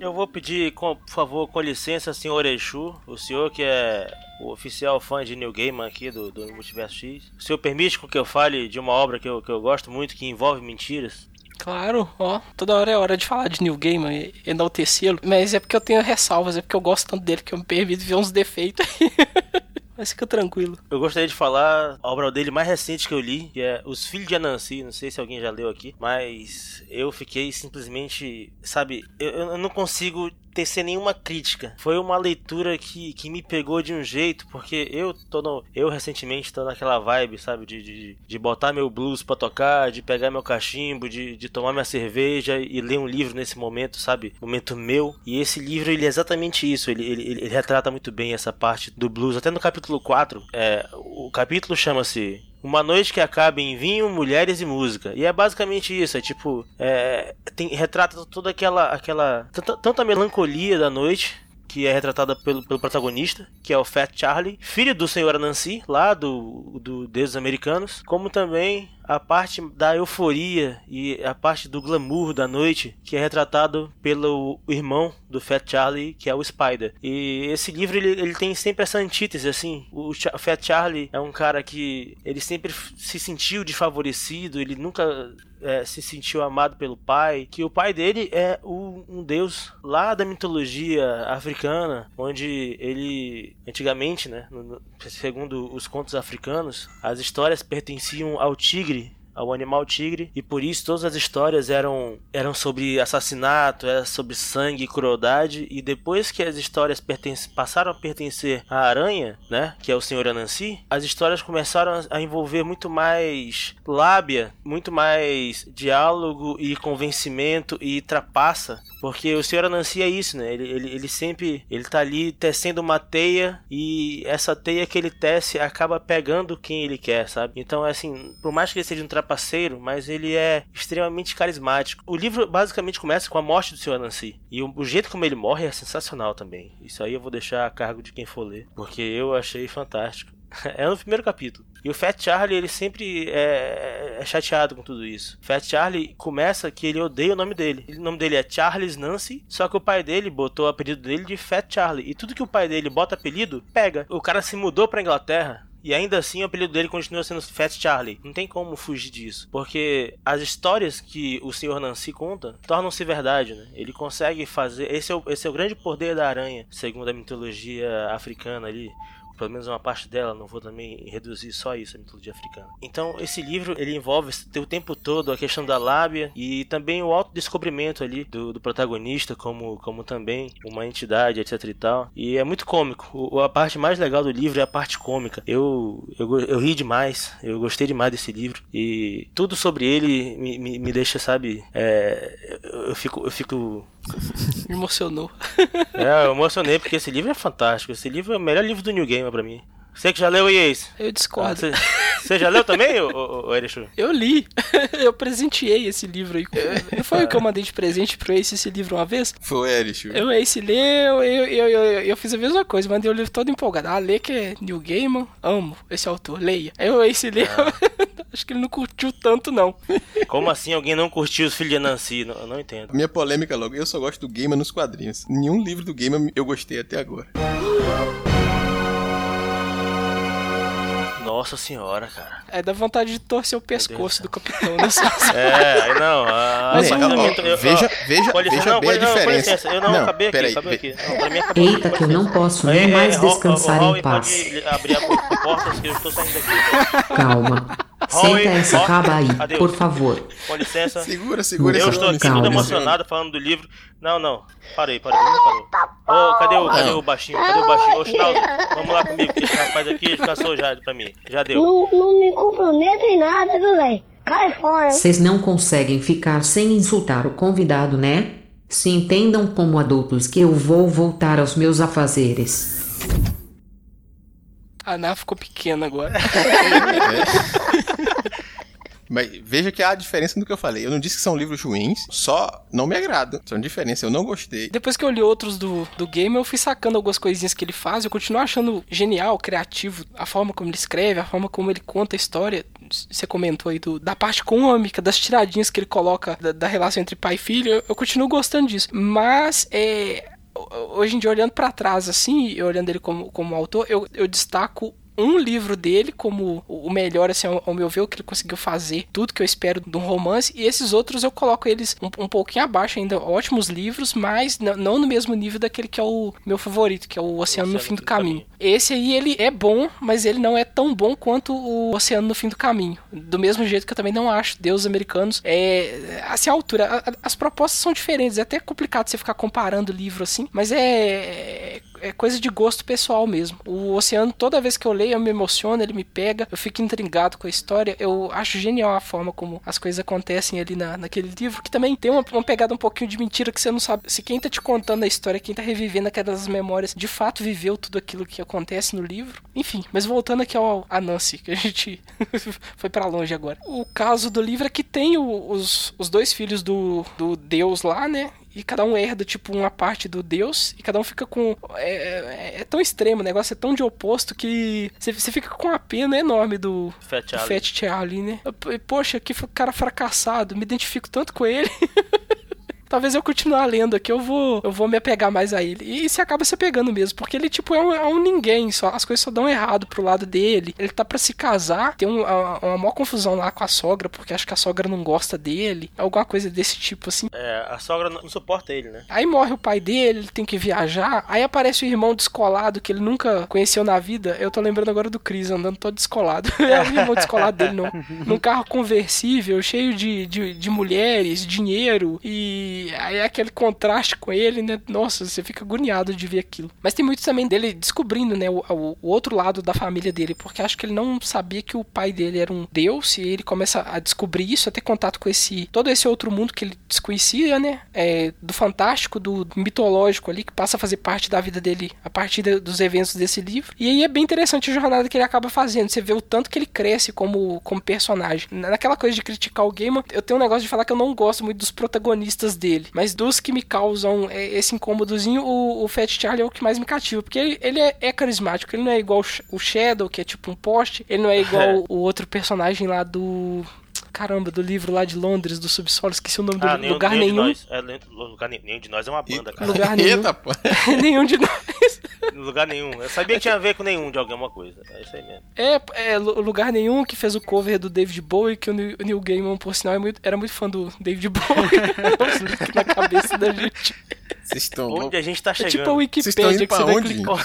Eu vou pedir, com, por favor, com licença, senhor Exu, o senhor que é o oficial fã de New Gaiman aqui do, do Multiverso X. O senhor permite que eu fale de uma obra que eu, que eu gosto muito, que envolve mentiras? Claro, ó, toda hora é hora de falar de New Gaiman, enaltecê-lo, mas é porque eu tenho ressalvas, é porque eu gosto tanto dele que eu me permito ver uns defeitos aí. Mas fica tranquilo. Eu gostaria de falar a obra dele mais recente que eu li, que é Os Filhos de Anansi. Não sei se alguém já leu aqui, mas eu fiquei simplesmente, sabe, eu, eu não consigo tecer nenhuma crítica. Foi uma leitura que, que me pegou de um jeito, porque eu tô no, eu recentemente tô naquela vibe, sabe, de, de, de botar meu blues para tocar, de pegar meu cachimbo, de, de tomar minha cerveja e ler um livro nesse momento, sabe, momento meu. E esse livro ele é exatamente isso, ele, ele, ele retrata muito bem essa parte do blues. Até no capítulo 4, é, o capítulo chama-se uma noite que acaba em vinho, mulheres e música. E é basicamente isso, é tipo, é, tem, retrata toda aquela, aquela, tanta, tanta melancolia da noite, que é retratada pelo, pelo protagonista, que é o Fat Charlie, filho do senhor Anansi, lá do, do Americanos, como também a parte da euforia e a parte do glamour da noite, que é retratado pelo irmão do Fat Charlie, que é o Spider. E esse livro ele, ele tem sempre essa antítese, assim. O, Ch Fat Charlie é um cara que ele sempre se sentiu desfavorecido, ele nunca é, se sentiu amado pelo pai, que o pai dele é o, um deus lá da mitologia africana, onde ele antigamente, né, no, segundo os contos africanos, as histórias pertenciam ao tigre ao animal tigre e por isso todas as histórias eram eram sobre assassinato, era sobre sangue e crueldade e depois que as histórias passaram a pertencer à aranha, né, que é o Senhor Anansi, as histórias começaram a envolver muito mais lábia, muito mais diálogo e convencimento e trapaça, porque o Senhor Anansi é isso, né? Ele, ele, ele sempre ele tá ali tecendo uma teia e essa teia que ele tece acaba pegando quem ele quer, sabe? Então, assim, por mais que ele seja um trapaceiro, mas ele é extremamente carismático. O livro basicamente começa com a morte do Sr. Nancy. E o, o, jeito como ele morre é sensacional também. Isso aí eu vou deixar a cargo de quem for ler, porque eu achei fantástico. é no primeiro capítulo. E o Fat Charlie, ele sempre é, é, chateado com tudo isso. Fat Charlie começa que ele odeia o nome dele. O nome dele é Charles Nancy, só que o pai dele botou o apelido dele de Fat Charlie. E tudo que o pai dele bota apelido, pega. O cara se mudou pra Inglaterra e ainda assim o apelido dele continua sendo Fat Charlie. Não tem como fugir disso. Porque as histórias que o Sr. Nancy conta tornam-se verdade, né? Ele consegue fazer. Esse é, o, esse é o grande poder da aranha, segundo a mitologia africana ali pelo menos uma parte dela, não vou também reduzir só isso, a mitologia africana. Então, esse livro, ele envolve o tempo todo a questão da lábia e também o autodescobrimento ali do, do protagonista como, como também uma entidade, etc e tal. E é muito cômico. O, a parte mais legal do livro é a parte cômica. Eu, eu, eu ri demais, eu gostei demais desse livro e tudo sobre ele me, me, me deixa, sabe, é, eu fico, eu fico emocionou. é, eu emocionei porque esse livro é fantástico. Esse livro é o melhor livro do New Gamer para mim. Você que já leu e Ace? Eu discordo. Você, você já leu também, ô, ô, Erechu? Eu li. eu presenteei esse livro aí. Não foi o que eu mandei de presente pro Ace esse livro uma vez? Foi, Eric. Eu, Ace leu, eu, eu, eu, eu, eu fiz a mesma coisa. Mandei o livro todo empolgado. Ah, lê que é New Gaiman. Amo esse autor. Leia. Aí o Ace leu. Acho que ele não curtiu tanto, não. Como assim alguém não curtiu os filhos de Nancy? Não, eu não entendo. Minha polêmica logo, eu só gosto do Gamer nos quadrinhos. Nenhum livro do Gamer eu gostei até agora. Nossa senhora, cara. É da vontade de torcer o pescoço do capitão, né? É, aí não. Ah, Mas Né, eu- ó, ó, veja, veja, veja não, bem a com- não, com diferença. licença, Eu não, acabei aqui, peraí, acabei aqui. Não, pra mim acabou. Eita, que eu não posso nem mais descansar em paz. Pode abrir a porta que eu estou saindo daqui. Calma. Senta essa ó, caba aí, adeus. por favor. Com licença. Segura, segura Eu estou aqui todo emocionado falando do livro. Não, não. Parei, parei. Não parou. Ô, cadê o, cadê o baixinho? Cadê o baixinho? Ô, Chinaldo, vamos lá comigo, que esse rapaz aqui caçou já pra mim. Já deu. Não, não me comprometa em nada, viu, velho? Cai fora. Vocês não conseguem ficar sem insultar o convidado, né? Se entendam como adultos que eu vou voltar aos meus afazeres. A Ná ficou pequena agora. Mas veja que há a diferença do que eu falei. Eu não disse que são livros ruins, só não me agradam. São diferenças, eu não gostei. Depois que eu li outros do, do game, eu fui sacando algumas coisinhas que ele faz. Eu continuo achando genial, criativo, a forma como ele escreve, a forma como ele conta a história. Você comentou aí do, da parte cômica, das tiradinhas que ele coloca da, da relação entre pai e filho. Eu, eu continuo gostando disso. Mas, é, hoje em dia, olhando pra trás, assim, e olhando ele como, como autor, eu, eu destaco um livro dele como o melhor, assim, ao, meu ver, o que ele conseguiu fazer, tudo que eu espero de um romance, e esses outros eu coloco eles um, um pouquinho abaixo ainda, ótimos livros, mas não no mesmo nível daquele que é o meu favorito, que é o Oceano no Fim do Caminho. Esse aí, ele é bom, mas ele não é tão bom quanto o Oceano no Fim do Caminho. Do mesmo jeito que eu também não acho Deus Americanos, é, assim, a altura, a- a- as propostas são diferentes, é até complicado você ficar comparando livro assim, mas é, é coisa de gosto pessoal mesmo. O Oceano, toda vez que eu leio, eu me emociono, ele me pega, eu fico intrigado com a história. Eu acho genial a forma como as coisas acontecem ali na, naquele livro, que também tem uma, uma pegada um pouquinho de mentira que você não sabe. Se quem tá te contando a história, quem tá revivendo aquelas memórias, de fato viveu tudo aquilo que acontece no livro. Enfim, mas voltando aqui ao a Nancy, que a gente foi pra longe agora. O caso do livro é que tem o- os, os dois filhos do, do Deus lá, né? E cada um herda, tipo, uma parte do Deus. E cada um fica com. É, é- é tão extremo, o negócio é tão de oposto que você, fica com uma pena enorme do, Fat do Charlie. Fat Charlie, né? Poxa, que cara fracassado. Me identifico tanto com ele. Talvez eu continuar lendo aqui, eu vou, eu vou me apegar mais a ele. E você acaba se apegando mesmo, porque ele, tipo, é um, é um ninguém, só as coisas só dão errado pro lado dele. Ele tá pra se casar, tem um- uma, uma maior confusão lá com a sogra, porque acho que a sogra não gosta dele. Alguma coisa desse tipo, assim. É, a sogra não não suporta ele, né? Aí morre o pai dele, ele tem que viajar. Aí aparece o irmão descolado que ele nunca conheceu na vida. Eu tô lembrando agora do Chris andando todo descolado. é o irmão descolado dele, não. Num carro conversível, cheio de, de, de mulheres, dinheiro. E aí é aquele contraste com ele, né? Nossa, você fica agoniado de ver aquilo. Mas tem muito também dele descobrindo, né? O, o- o outro lado da família dele. Porque acho que ele não sabia que o pai dele era um deus. E ele começa a descobrir isso, a ter contato com esse. Todo esse outro mundo que ele desconhecia, né? É, do fantástico, do mitológico ali, que passa a fazer parte da vida dele a partir de- dos eventos desse livro. E aí é bem interessante a jornada que ele acaba fazendo. Você vê o tanto que ele cresce como, como personagem. Naquela coisa de criticar o Gaiman, eu tenho um negócio de falar que eu não gosto muito dos protagonistas dele. Mas dos que me causam é, esse incômodozinho, o, o Fat Charlie é o que mais me cativa. Porque ele, ele é, é carismático, ele não é igual o Sh- o Shadow, que é tipo um poste. Ele não é igual o outro personagem lá do. Caramba, do livro lá de Londres, do subsolo, esqueci o nome do Ah, nenhum, lugar nenhum de nenhum. nós. É, lugar, nenhum nenhum de nós é uma banda, cara. Lugar nenhum. Eita, pô. nenhum de nós. Lugar nenhum. Eu sabia que tinha a ver com nenhum de alguma coisa. É isso aí mesmo. É, é, lu- lugar nenhum que fez o cover do David Bowie, que o Neil, Gaiman, por sinal, é muito- era muito fã do David Bowie. Na cabeça da gente. Vocês estão Onde a gente tá É chegando? tipo a indo que você vai onde? clicar.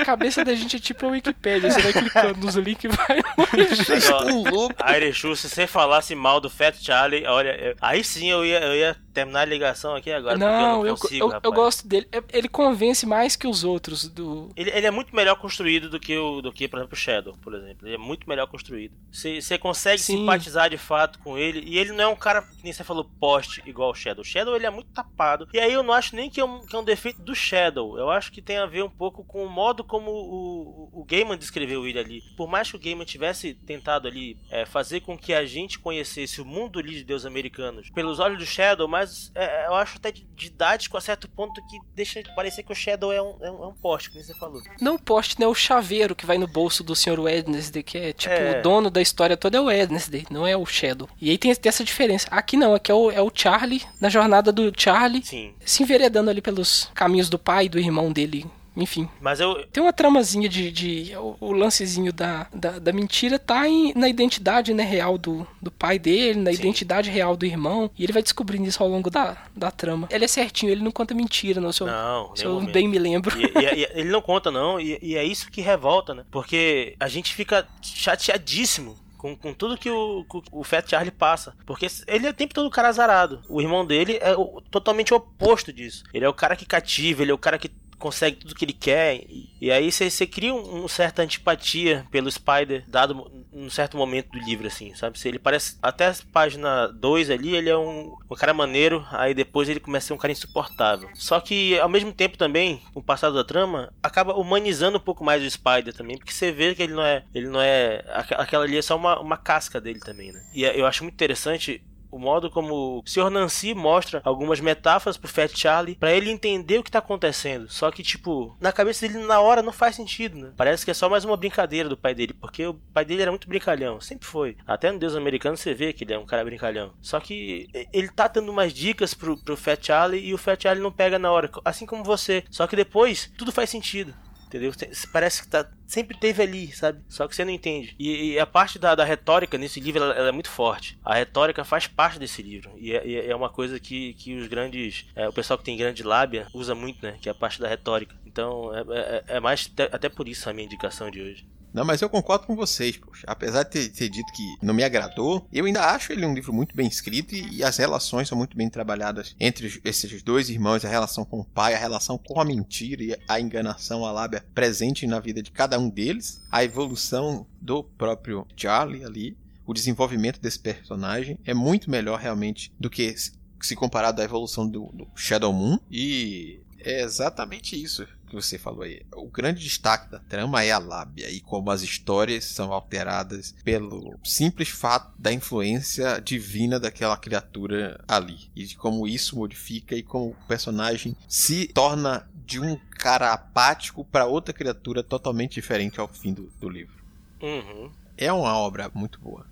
A cabeça da gente é tipo a Wikipédia, você vai clicando nos links e vai longe. Vocês Ó, estão loucos. A Erechu, se você falasse mal do Fat Charlie, olha, eu- aí sim eu ia, eu ia terminar a ligação aqui agora. Não, eu, eu, não consigo, eu, eu gosto dele. É- Ele convence mais que os outros do. Ele, ele é muito melhor construído do que, o, do que, por exemplo, o Shadow, por exemplo. Ele é muito melhor construído. Você você consegue Sim. simpatizar de fato com ele. E ele não é um cara, que nem você falou, poste igual o Shadow. O Shadow ele é muito tapado. E aí eu não acho nem que é um, que é um defeito do Shadow. Eu acho que tem a ver um pouco com o modo como o, o, o Gaiman descreveu ele ali. Por mais que o Gaiman tivesse tentado ali é, fazer com que a gente conhecesse o mundo ali de Deus americanos pelos olhos do Shadow, mas é, eu acho até didático a certo ponto que deixa parecer que o Shadow é um, é um, é um poste, como você falou. Não o poste, né? O chaveiro que vai no bolso do Sr. Wednesday, que é tipo É. o dono da história toda é o Wednesday, não é o Shadow. E aí tem, tem essa diferença. Aqui não, aqui é o, é o Charlie, na jornada do Charlie, Sim. se enveredando ali pelos caminhos do pai e do irmão dele. Enfim, Mas eu, tem uma tramazinha de. de o, o lancezinho da, da, da mentira tá em- na identidade né, real do, do pai dele, na Sim. identidade real do irmão. E ele vai descobrindo isso ao longo da, da trama. Ele é certinho, ele não conta mentira, não. Se eu, Não, se eu bem me lembro. E, e- e- ele não conta, não, e, e é isso que revolta, né? Porque a gente fica chateadíssimo. Com, com tudo que o, que o Fat Charlie passa. Porque ele é o tempo todo o cara azarado. O irmão dele é o- totalmente oposto disso. Ele é o cara que cativa, ele é o cara que consegue tudo que ele quer. E, aí você cria um, um certa antipatia pelo Spider, dado um certo momento do livro, assim, sabe? Ele parece. Até a página 2 ali, ele é um, um cara maneiro, aí depois ele começa a ser um cara insuportável. Só que, ao mesmo tempo também, com o passado da trama, acaba humanizando um pouco mais o Spider também, porque você vê que ele não é. Ele não é. aqu- Aquela ali é só uma, uma casca dele também, né? E eu acho muito interessante o modo como o Sr. Nancy mostra algumas metáforas pro Fat Charlie pra ele entender o que tá acontecendo. Só que, tipo, na cabeça dele na hora não faz sentido, né? Parece que é só mais uma brincadeira do pai dele, porque o pai dele era muito brincalhão, sempre foi. Até no Deus Americano você vê que ele é um cara brincalhão. Só que ele tá dando umas dicas pro, pro Fat Charlie e o Fat Charlie não pega na hora, assim como você. Só que depois tudo faz sentido. Entendeu? Parece que tá, sempre teve ali, sabe? Só que você não entende. E, e a parte da, da retórica nesse livro ela, ela é muito forte. A retórica faz parte desse livro. E é, e é uma coisa que, que os grandes. é, o pessoal que tem grande lábia usa muito, né? Que é a parte da retórica. Então é, é- é mais até por isso a minha indicação de hoje. Não, mas eu concordo com vocês, poxa. Apesar de ter, ter dito que não me agradou, eu ainda acho ele um livro muito bem escrito e, e as relações são muito bem trabalhadas entre esses dois irmãos, a relação com o pai, a relação com a mentira e a enganação, a lábia presente na vida de cada um deles, a evolução do próprio Charlie ali, o desenvolvimento desse personagem é muito melhor realmente do que se- se comparado à evolução do, do Shadow Moon e é exatamente isso que você falou aí. O grande destaque da trama é a lábia e como as histórias são alteradas pelo simples fato da influência divina daquela criatura ali e de como isso modifica e como o personagem se torna de um cara apático para outra criatura totalmente diferente ao fim do, do livro. Uhum. É uma obra muito boa.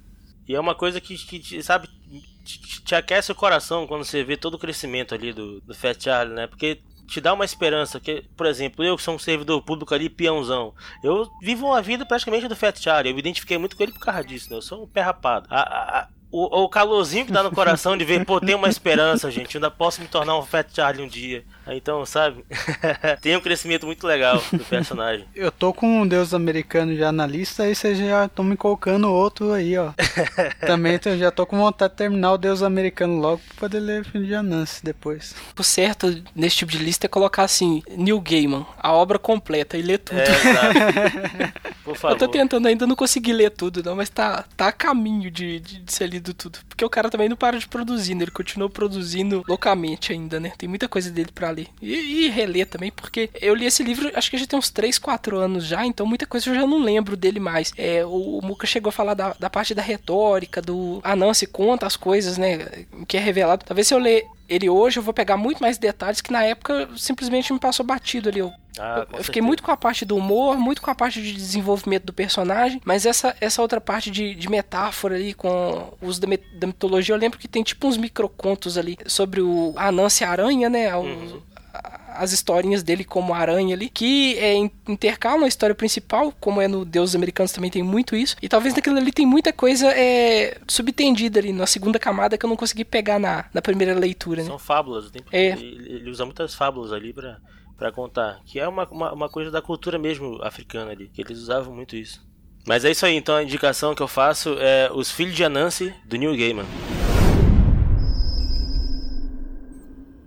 E é uma coisa que, que sabe, te- te aquece o coração quando você vê todo o crescimento ali do, do Fat Charlie, né? Porque te dá uma esperança. Que, por exemplo, eu que sou um servidor público ali, peãozão, eu vivo uma vida praticamente do Fat Charlie. Eu me identifiquei muito com ele por causa disso, né? Eu sou um pé rapado. A- a- o, o calorzinho que dá no coração de ver, pô, tem uma esperança, gente. Eu ainda posso me tornar um Fat Charlie um dia. Então, sabe? tem um crescimento muito legal do personagem. Eu tô com um Deus americano já na lista, aí vocês já estão me colocando outro aí, ó. Também tô- já tô com vontade de terminar o Deus americano logo pra poder ler Filho de Anansi depois. O certo nesse tipo de lista é colocar assim, Neil Gaiman, a obra completa e ler tudo. É. Por favor. Eu tô tentando ainda não conseguir ler tudo, não, mas tá, tá a caminho de, de, de ser lido tudo. Porque o cara também não para de produzir, né? Ele continua produzindo loucamente ainda, né? Tem muita coisa dele pra ler. E, e reler também, porque eu li esse livro, acho que já tem uns 3, 4 anos já, então muita coisa eu já não lembro dele mais. É, o, o Muka chegou a falar da, da parte da retórica, do. Ah, não, se conta as coisas, né? Que é revelado. Talvez se eu ler ele hoje, eu vou pegar muito mais detalhes que na época simplesmente me passou batido ali. Eu Ah, eu fiquei muito com a parte do humor, muito com a parte de desenvolvimento do personagem, mas essa, essa outra parte de, de metáfora ali com o uso da, da mitologia, eu lembro que tem tipo uns microcontos ali sobre o Anansi Aranha, né? O- Uhum. As historinhas dele como aranha ali, que é, in- intercalam a história principal, como é no Deuses Americanos também tem muito isso, e talvez naquilo ali tem muita coisa é, subtendida ali, na segunda camada que eu não consegui pegar na, na primeira leitura, né? São fábulas. o tempo- É. Ele, ele usa muitas fábulas ali pra, pra contar. Que é uma, uma, uma coisa da cultura mesmo africana ali. Que eles usavam muito isso. Mas é isso aí, então a indicação que eu faço é Os Filhos de Anansi, do Neil Gaiman.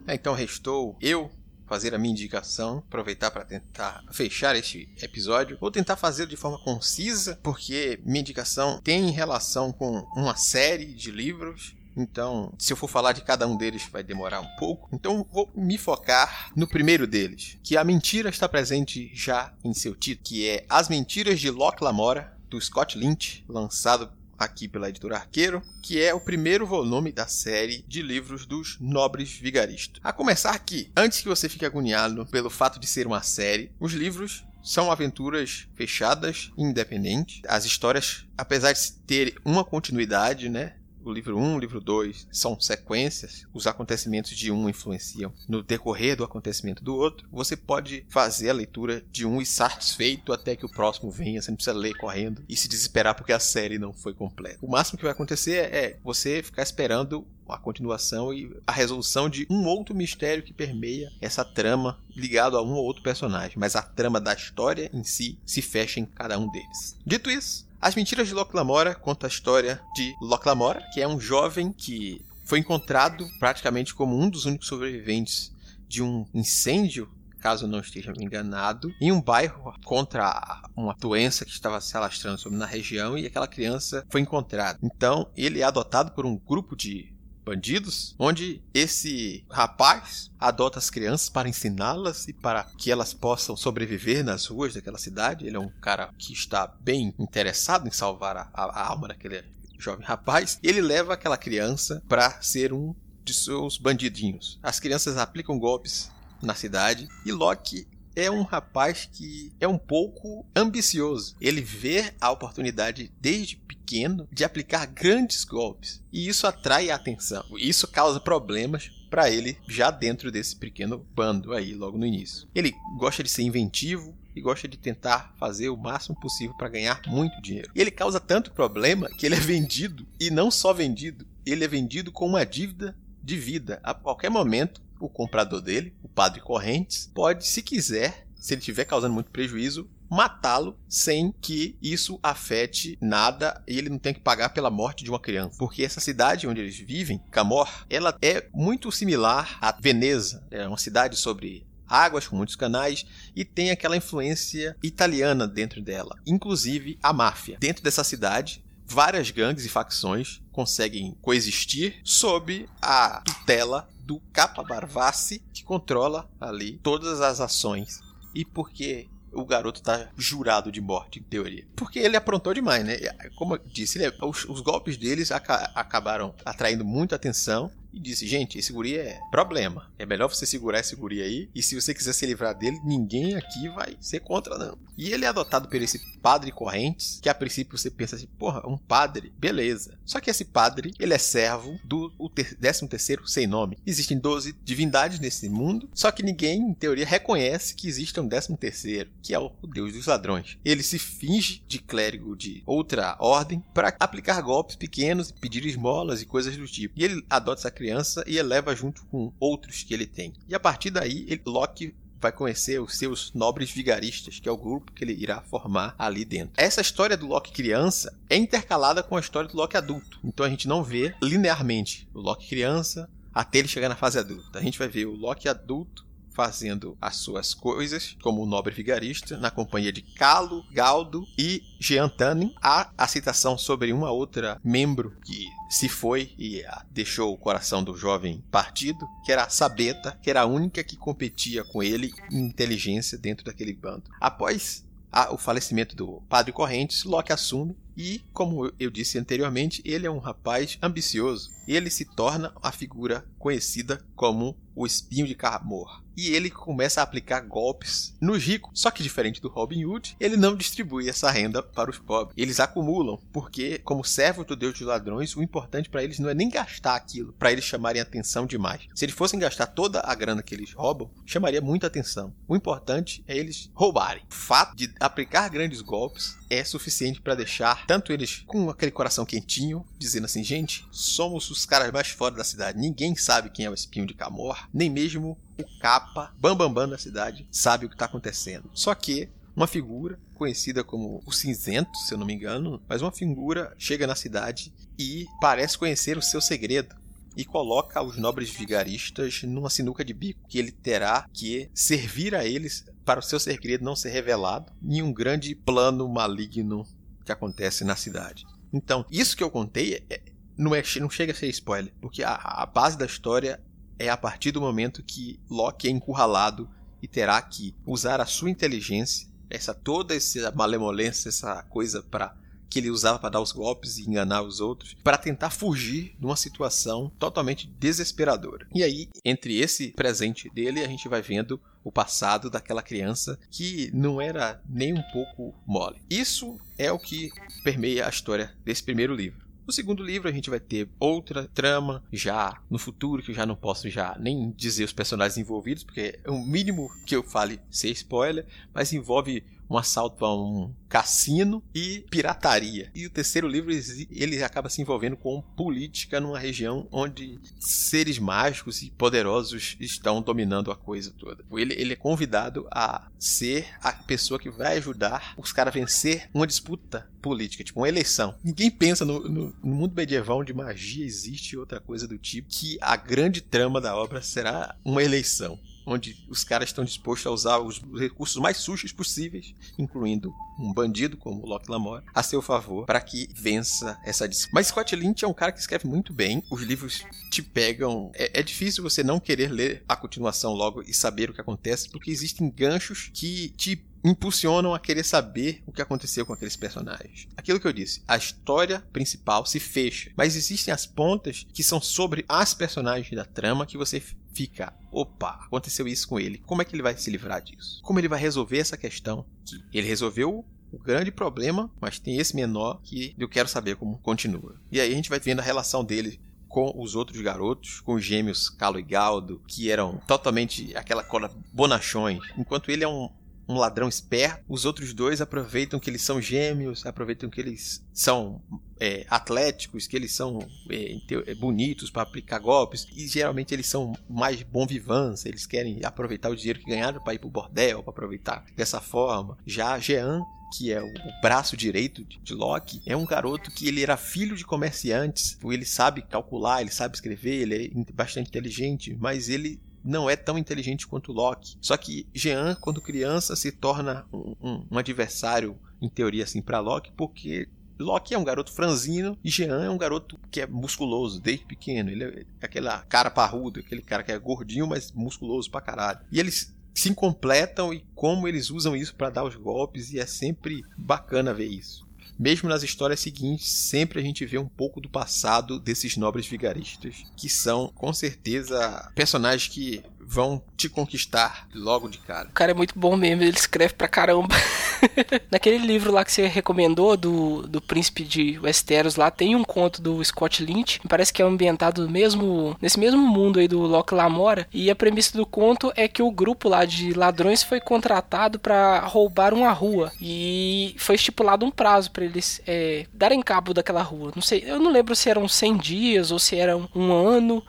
Então restou eu fazer a minha indicação, aproveitar para tentar fechar este episódio. Vou tentar fazer de forma concisa, porque minha indicação tem relação com uma série de livros então, se eu for falar de cada um deles, vai demorar um pouco. Então, vou me focar no primeiro deles, que a mentira está presente já em seu título, que é As Mentiras de Locke Lamora, do Scott Lynch, lançado aqui pela editora Arqueiro, que é o primeiro volume da série de livros dos Nobres Vigaristas. A começar aqui, antes que você fique agoniado pelo fato de ser uma série, os livros são aventuras fechadas, independentes. As histórias, apesar de ter uma continuidade, né, o livro 1, o livro 2 são sequências, os acontecimentos de um influenciam no decorrer do acontecimento do outro, você pode fazer a leitura de um e satisfeito até que o próximo venha, você não precisa ler correndo e se desesperar porque a série não foi completa. O máximo que vai acontecer é você ficar esperando a continuação e a resolução de um outro mistério que permeia essa trama ligado a um ou outro personagem, mas a trama da história em si se fecha em cada um deles. Dito isso, as Mentiras de Locke Lamora conta a história de Locke Lamora, que é um jovem que foi encontrado praticamente como um dos únicos sobreviventes de um incêndio caso não esteja me enganado, em um bairro contra uma doença que estava se alastrando sobre na região e aquela criança foi encontrada. Então, ele é adotado por um grupo de bandidos, onde esse rapaz adota as crianças para ensiná-las e para que elas possam sobreviver nas ruas daquela cidade. Ele é um cara que está bem interessado em salvar a, a alma daquele jovem rapaz. Ele leva aquela criança para ser um de seus bandidinhos. As crianças aplicam golpes na cidade e Loki é um rapaz que é um pouco ambicioso. Ele vê a oportunidade desde pequeno de aplicar grandes golpes e isso atrai a atenção. Isso causa problemas para ele já dentro desse pequeno bando aí logo no início. Ele gosta de ser inventivo e gosta de tentar fazer o máximo possível para ganhar muito dinheiro. E ele causa tanto problema que ele é vendido e não só vendido, ele é vendido com uma dívida de vida. A qualquer momento o comprador dele, o padre Correntes, pode, se quiser, se ele estiver causando muito prejuízo, matá-lo sem que isso afete nada e ele não tenha que pagar pela morte de uma criança. Porque essa cidade onde eles vivem, Camor, ela é muito similar a Veneza. É uma cidade sobre águas com muitos canais e tem aquela influência italiana dentro dela, inclusive a máfia. Dentro dessa cidade, várias gangues e facções conseguem coexistir sob a tutela do Capa Barvassi, que controla ali todas as ações. E por que o garoto tá jurado de morte, em teoria? Porque ele aprontou demais, né? Como eu disse, ele, os, os, golpes deles aca acabaram atraindo muita atenção e disse: Gente, esse guri é problema. É melhor você segurar esse guri aí. E se você quiser se livrar dele, ninguém aqui vai ser contra, não. E ele é adotado por esse padre Correntes, que a princípio você pensa assim: porra, um padre, beleza. Só que esse padre, ele é servo do 13 terceiro sem nome. Existem 12 divindades nesse mundo, só que ninguém, em teoria, reconhece que existe um 13 terceiro, que é o deus dos ladrões. Ele se finge de clérigo de outra ordem para aplicar golpes pequenos, pedir esmolas e coisas do tipo. E ele adota essa criança e eleva junto com outros que ele tem. E a partir daí, ele, Loki vai conhecer os seus nobres vigaristas, que é o grupo que ele irá formar ali dentro. Essa história do Loki criança é intercalada com a história do Loki adulto. Então a gente não vê linearmente o Loki criança até ele chegar na fase adulta. A gente vai ver o Loki adulto fazendo as suas coisas como nobre vigarista na companhia de Calo, Galdo e Jean Tannen. Há a citação sobre uma outra membro que se foi e deixou o coração do jovem partido, que era a Sabeta, que era a única que competia com ele em inteligência dentro daquele bando. Após o falecimento do padre Correntes, Loki assume e, como eu disse anteriormente, ele é um rapaz ambicioso. Ele se torna a figura conhecida como o espinho de Carmor e ele começa a aplicar golpes nos ricos. Só que diferente do Robin Hood, ele não distribui essa renda para os pobres. Eles acumulam, porque como servo do Deus dos ladrões, o importante para eles não é nem gastar aquilo, para eles chamarem atenção demais. Se eles fossem gastar toda a grana que eles roubam, chamaria muita atenção. O importante é eles roubarem. O fato de aplicar grandes golpes é suficiente para deixar tanto eles com aquele coração quentinho, dizendo assim, gente, somos os caras mais fora da cidade. Ninguém sabe quem é o espinho de Camor, nem mesmo o capa, bambambam bam, bam da cidade, sabe o que está acontecendo. Só que uma figura conhecida como o cinzento, se eu não me engano, mas uma figura chega na cidade e parece conhecer o seu segredo. e coloca os nobres vigaristas numa sinuca de bico que ele terá que servir a eles para o seu segredo não ser revelado em um grande plano maligno que acontece na cidade. Então, isso que eu contei é, não, é, não chega a ser spoiler, porque a, a base da história é a partir do momento que Loki é encurralado e terá que usar a sua inteligência, essa toda essa malemolência, essa coisa para que ele usava para dar os golpes e enganar os outros, para tentar fugir de uma situação totalmente desesperadora. E aí, entre esse presente dele, a gente vai vendo o passado daquela criança que não era nem um pouco mole. Isso é o que permeia a história desse primeiro livro. No segundo livro a gente vai ter outra trama já no futuro que eu já não posso já nem dizer os personagens envolvidos porque é o mínimo que eu fale ser spoiler, mas envolve um assalto a um cassino e pirataria. E o terceiro livro ele acaba se envolvendo com política numa região onde seres mágicos e poderosos estão dominando a coisa toda. Ele, ele é convidado a ser a pessoa que vai ajudar os caras a vencer uma disputa política, tipo uma eleição. Ninguém pensa no, no, no mundo medieval onde magia existe outra coisa do tipo que a grande trama da obra será uma eleição onde os caras estão dispostos a usar os recursos mais sujos possíveis, incluindo um bandido como Locke Lamore, a seu favor para que vença essa disputa. Mas Scott Lynch é um cara que escreve muito bem, os livros te pegam. É, é, difícil você não querer ler a continuação logo e saber o que acontece, porque existem ganchos que te impulsionam a querer saber o que aconteceu com aqueles personagens. Aquilo que eu disse, a história principal se fecha, mas existem as pontas que são sobre as personagens da trama que você fica, opa, aconteceu isso com ele. Como é que ele vai se livrar disso? Como ele vai resolver essa questão? Que ele resolveu o grande problema, mas tem esse menor que eu quero saber como continua. E aí a gente vai vendo a relação dele com os outros garotos, com os gêmeos Calo e Galdo, que eram totalmente aquela cola bonachões, enquanto ele é um, um ladrão esperto. Os outros dois aproveitam que eles são gêmeos, aproveitam que eles são é, atléticos, que eles são é, é bonitos para aplicar golpes. E geralmente eles são mais bom vivância, eles querem aproveitar o dinheiro que ganharam para ir pro bordel, para aproveitar dessa forma. Já Jean que é o braço direito de Loki, é um garoto que ele era filho de comerciantes, ele sabe calcular, ele sabe escrever, ele é bastante inteligente, mas ele não é tão inteligente quanto Loki. Só que Jean, quando criança, se torna um, um, um adversário, em teoria, assim, para Loki, porque Loki é um garoto franzino e Jean é um garoto que é musculoso desde pequeno. Ele é aquela cara parrudo, aquele cara que é gordinho, mas musculoso pra caralho. E eles se completam e como eles usam isso para dar os golpes, e é sempre bacana ver isso. Mesmo nas histórias seguintes, sempre a gente vê um pouco do passado desses nobres vigaristas, que são, com certeza, personagens que vão te conquistar logo de cara. O cara é muito bom mesmo, ele escreve pra caramba. Naquele livro lá que você recomendou, do, do Príncipe de Westeros, lá tem um conto do Scott Lynch, parece que é ambientado mesmo, nesse mesmo mundo aí do Locke Lamora, e a premissa do conto é que o grupo lá de ladrões foi contratado para roubar uma rua, e foi estipulado um prazo para eles é, darem cabo daquela rua. Não sei, eu não lembro se eram 100 dias ou se era um ano,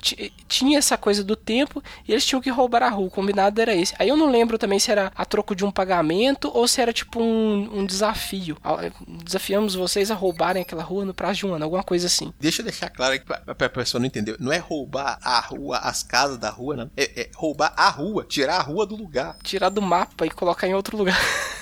tinha essa coisa do tempo, e eles tinham que roubar a rua, o combinado era esse. Aí eu não lembro também se era a troco de um pagamento ou se era tipo um, um desafio. É, desafiamos vocês a roubarem aquela rua no prazo de um ano, alguma coisa assim. Deixa eu deixar claro que a pessoa não entendeu. Não é roubar a rua, as casas da rua, não. É, é roubar a rua, tirar a rua do lugar. Tirar do mapa e colocar em outro lugar.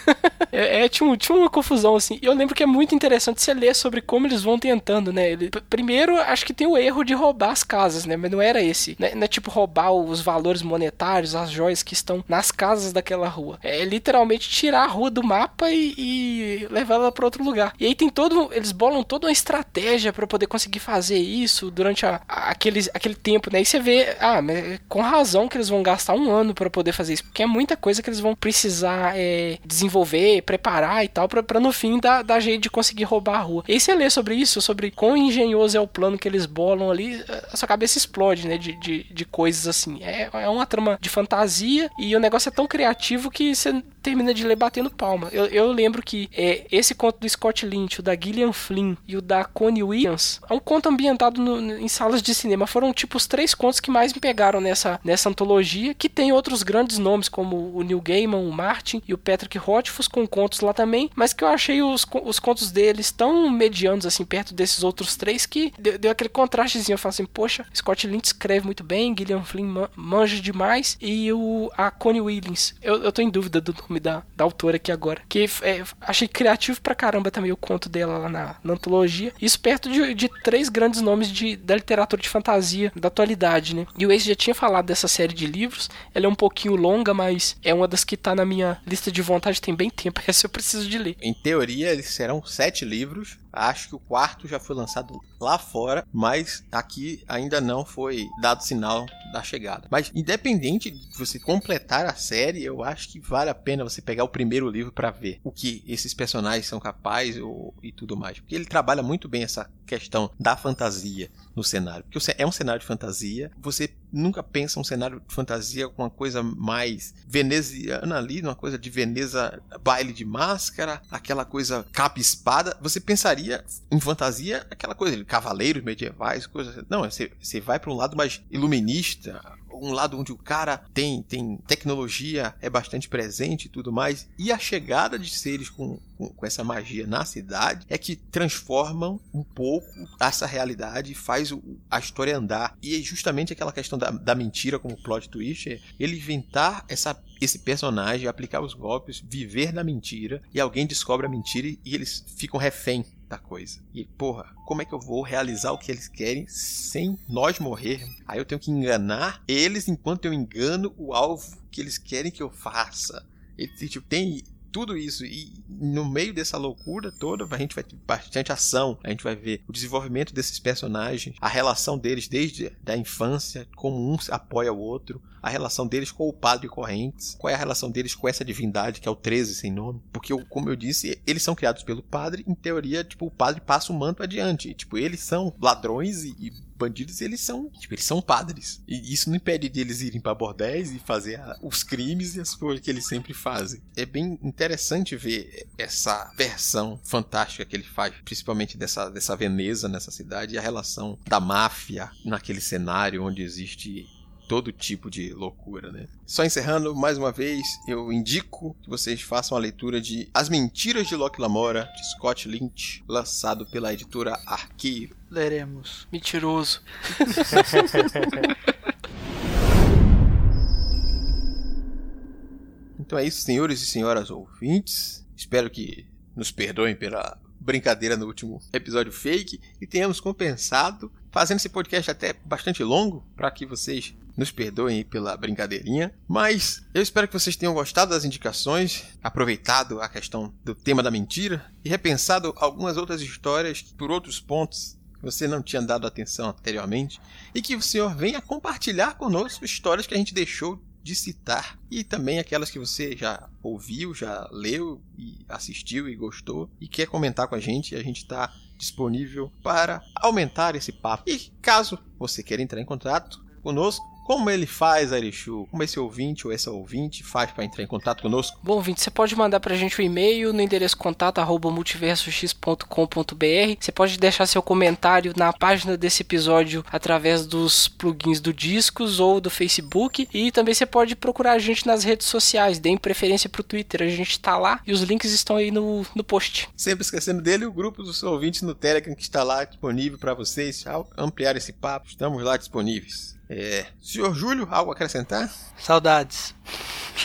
é, é tinha, tinha uma confusão assim. E eu lembro que é muito interessante você ler sobre como eles vão tentando, né? Ele, primeiro, acho que tem o erro de roubar as casas, né? Mas não era esse. Não é, não é tipo roubar os valores monetários, as joias que estão nas casas daquela rua. É literalmente tirar a rua do mapa e, e levar ela para outro lugar. E aí tem todo. Eles bolam toda uma estratégia para poder conseguir fazer isso durante a, a, aquele, aquele tempo, né? E você vê, ah, com razão que eles vão gastar um ano para poder fazer isso, porque é muita coisa que eles vão precisar é, desenvolver, preparar e tal, para no fim dar, dar jeito de conseguir roubar a rua. E aí você lê sobre isso, sobre quão engenhoso é o plano que eles bolam ali, a sua cabeça explode, né? De, de, de coisas assim. É, é uma trama de fantasia e o negócio é tão criativo que você termina de ler batendo palma. Eu, eu lembro que é, esse conto do Scott Lynch, o da Gillian Flynn e o da Connie Williams, é um conto ambientado no, em salas de cinema. Foram tipo os três contos que mais me pegaram nessa, nessa antologia, que tem outros grandes nomes como o Neil Gaiman, o Martin e o Patrick Rothfuss, criativos com contos lá também, mas que eu achei os, os contos deles tão medianos, assim, perto desses outros três, que deu, deu aquele contrastezinho. Eu falo assim, poxa, Scott Lynch escreve muito bem, Gillian Flynn manja demais, e o, a Connie Williams. Eu, eu tô em dúvida do nome da, da autora aqui agora. Que é, achei criativo pra caramba também o conto dela lá na, na antologia. Isso perto de, de três grandes nomes de, da literatura de fantasia da atualidade, né? E o Ace já tinha falado dessa série de livros. Ela é um pouquinho longa, mas é uma das que tá na minha lista de vontade tem bem tempo. Essa eu preciso de ler. Em teoria, serão sete livros. Acho que o quarto já foi lançado lá fora, mas aqui ainda não foi dado sinal da chegada. Mas independente de você completar a série, eu acho que vale a pena você pegar o primeiro livro para ver o que esses personagens são capazes ou, e tudo mais. Porque ele trabalha muito bem essa questão da fantasia no cenário. Porque é um cenário de fantasia, você nunca pensa um cenário de fantasia com uma coisa mais veneziana ali, uma coisa de Veneza, baile de máscara, aquela coisa capa espada. Você pensaria em fantasia aquela coisa de cavaleiros medievais, coisas. Assim. Não, você, você vai para um lado mais iluminista, um lado onde o cara tem, tem tecnologia, é bastante presente e tudo mais. E a chegada de seres com, com, com, essa magia na cidade é que transformam um pouco essa realidade e faz o, a história andar. E é justamente aquela questão da, da mentira como plot twist, é ele inventar essa esse personagem, aplicar os golpes, viver na mentira, e alguém descobre a mentira e eles ficam refém da coisa. E, porra, como é que eu vou realizar o que eles querem sem nós morrermos? Aí eu tenho que enganar eles enquanto eu engano o alvo que eles querem que eu faça. E, tipo, tem tudo isso e no meio dessa loucura toda a gente vai ter bastante ação a gente vai ver o desenvolvimento desses personagens a relação deles desde a infância como um apoia o outro a relação deles com o padre Correntes qual é a relação deles com essa divindade que é o 13 sem nome porque como eu disse eles são criados pelo padre em teoria tipo o padre passa o manto adiante tipo eles são ladrões e, e bandidos, eles são, tipo, eles são padres. E isso não impede de eles irem para bordéis e fazer a, os crimes e as coisas que eles sempre fazem. É bem interessante ver essa versão fantástica que ele faz, principalmente dessa, dessa Veneza nessa cidade e a relação da máfia naquele cenário onde existe todo tipo de loucura, né? Só encerrando, mais uma vez, eu indico que vocês façam a leitura de As Mentiras de Locke Lamora, de Scott Lynch, lançado pela editora Arqueiro. Leremos. Mentiroso. então é isso, senhores e senhoras ouvintes. Espero que nos perdoem pela brincadeira no último episódio fake e tenhamos compensado fazendo esse podcast até bastante longo para que vocês nos perdoem pela brincadeirinha, mas eu espero que vocês tenham gostado das indicações, aproveitado a questão do tema da mentira e repensado algumas outras histórias por outros pontos que você não tinha dado atenção anteriormente e que o senhor venha compartilhar conosco histórias que a gente deixou de citar e também aquelas que você já ouviu, já leu e assistiu e gostou e quer comentar com a gente, a gente está disponível para aumentar esse papo. E caso você queira entrar em contato conosco, como ele faz, Arishu? Como esse ouvinte ou essa ouvinte faz para entrar em contato conosco? Bom, ouvinte, você pode mandar para a gente um e-mail no endereço contato multiversox.com.br. Você pode deixar seu comentário na página desse episódio através dos plugins do Discos ou do Facebook. E também você pode procurar a gente nas redes sociais. Deem preferência para o Twitter, a gente está lá e os links estão aí no, no post. Sempre esquecendo dele, o grupo dos ouvintes no Telegram que está lá disponível para vocês ampliar esse papo. Estamos lá disponíveis. É, senhor Júlio, algo a acrescentar? Saudades.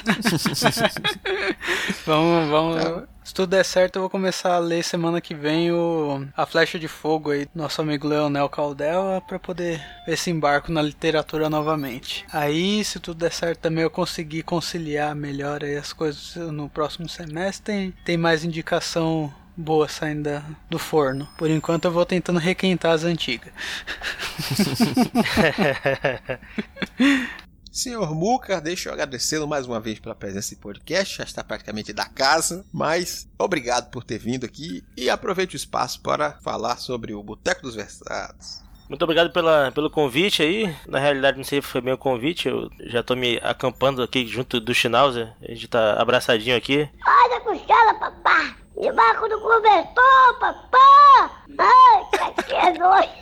vamos, vamos. É. Se tudo der certo, eu vou começar a ler semana que vem o A Flecha de Fogo aí, nosso amigo Leonel Caldela, para poder ver esse embarco na literatura novamente. Aí, se tudo der certo, também eu conseguir conciliar melhor aí as coisas no próximo semestre. Tem, tem mais indicação boa saindo do forno. Por enquanto eu vou tentando requentar as antigas. Senhor Muca, deixa eu agradecê-lo mais uma vez pela presença nesse podcast, já está praticamente da casa, mas obrigado por ter vindo aqui e aproveite o espaço para falar sobre o Boteco dos Versados. Muito obrigado pela, pelo convite aí. Na realidade, não sei se foi bem o convite. Eu já tô me acampando aqui junto do Schnauzer. A gente tá abraçadinho aqui. Olha a costela, papá! Debaixo do cobertor, papá! Ai, que é doido!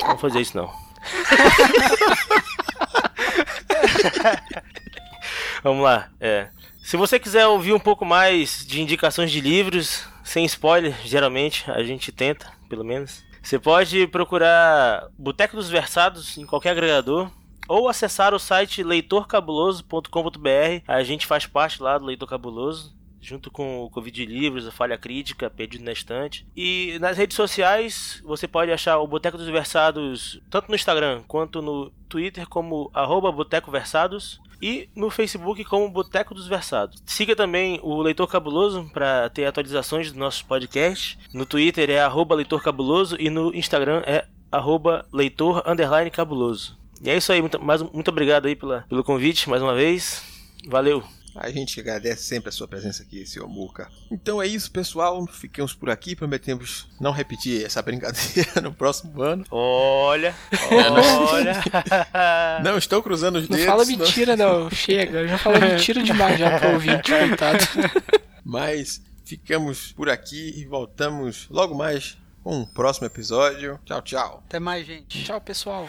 Não vou fazer isso não. Vamos lá. É. Se você quiser ouvir um pouco mais de indicações de livros, sem spoiler, geralmente a gente tenta, pelo menos. Você pode procurar Boteco dos Versados em qualquer agregador ou acessar o site leitorcabuloso.com.br. A gente faz parte lá do Leitor Cabuloso junto com o Covid Livros, a Falha Crítica, Perdido na Estante. E nas redes sociais você pode achar o Boteco dos Versados tanto no Instagram quanto no Twitter como arroba Boteco Versados e no Facebook como Boteco dos Versados. Siga também o Leitor Cabuloso para ter atualizações dos nossos podcasts. No Twitter é arroba Leitor Cabuloso e no Instagram é arroba Leitor Cabuloso. E é isso aí, muito, mais, muito obrigado aí pela, pelo convite mais uma vez. Valeu! A gente agradece sempre a sua presença aqui, senhor Muca. Então é isso, pessoal. Ficamos por aqui. Prometemos não repetir essa brincadeira no próximo ano. Olha, olha. não estou cruzando os não dedos. Fala mentira, não. não. Chega. Eu já falei mentira demais já pro ouvinte, coitado. Mas ficamos por aqui e voltamos logo mais com um próximo episódio. Tchau, tchau. Até mais, gente. Tchau, pessoal.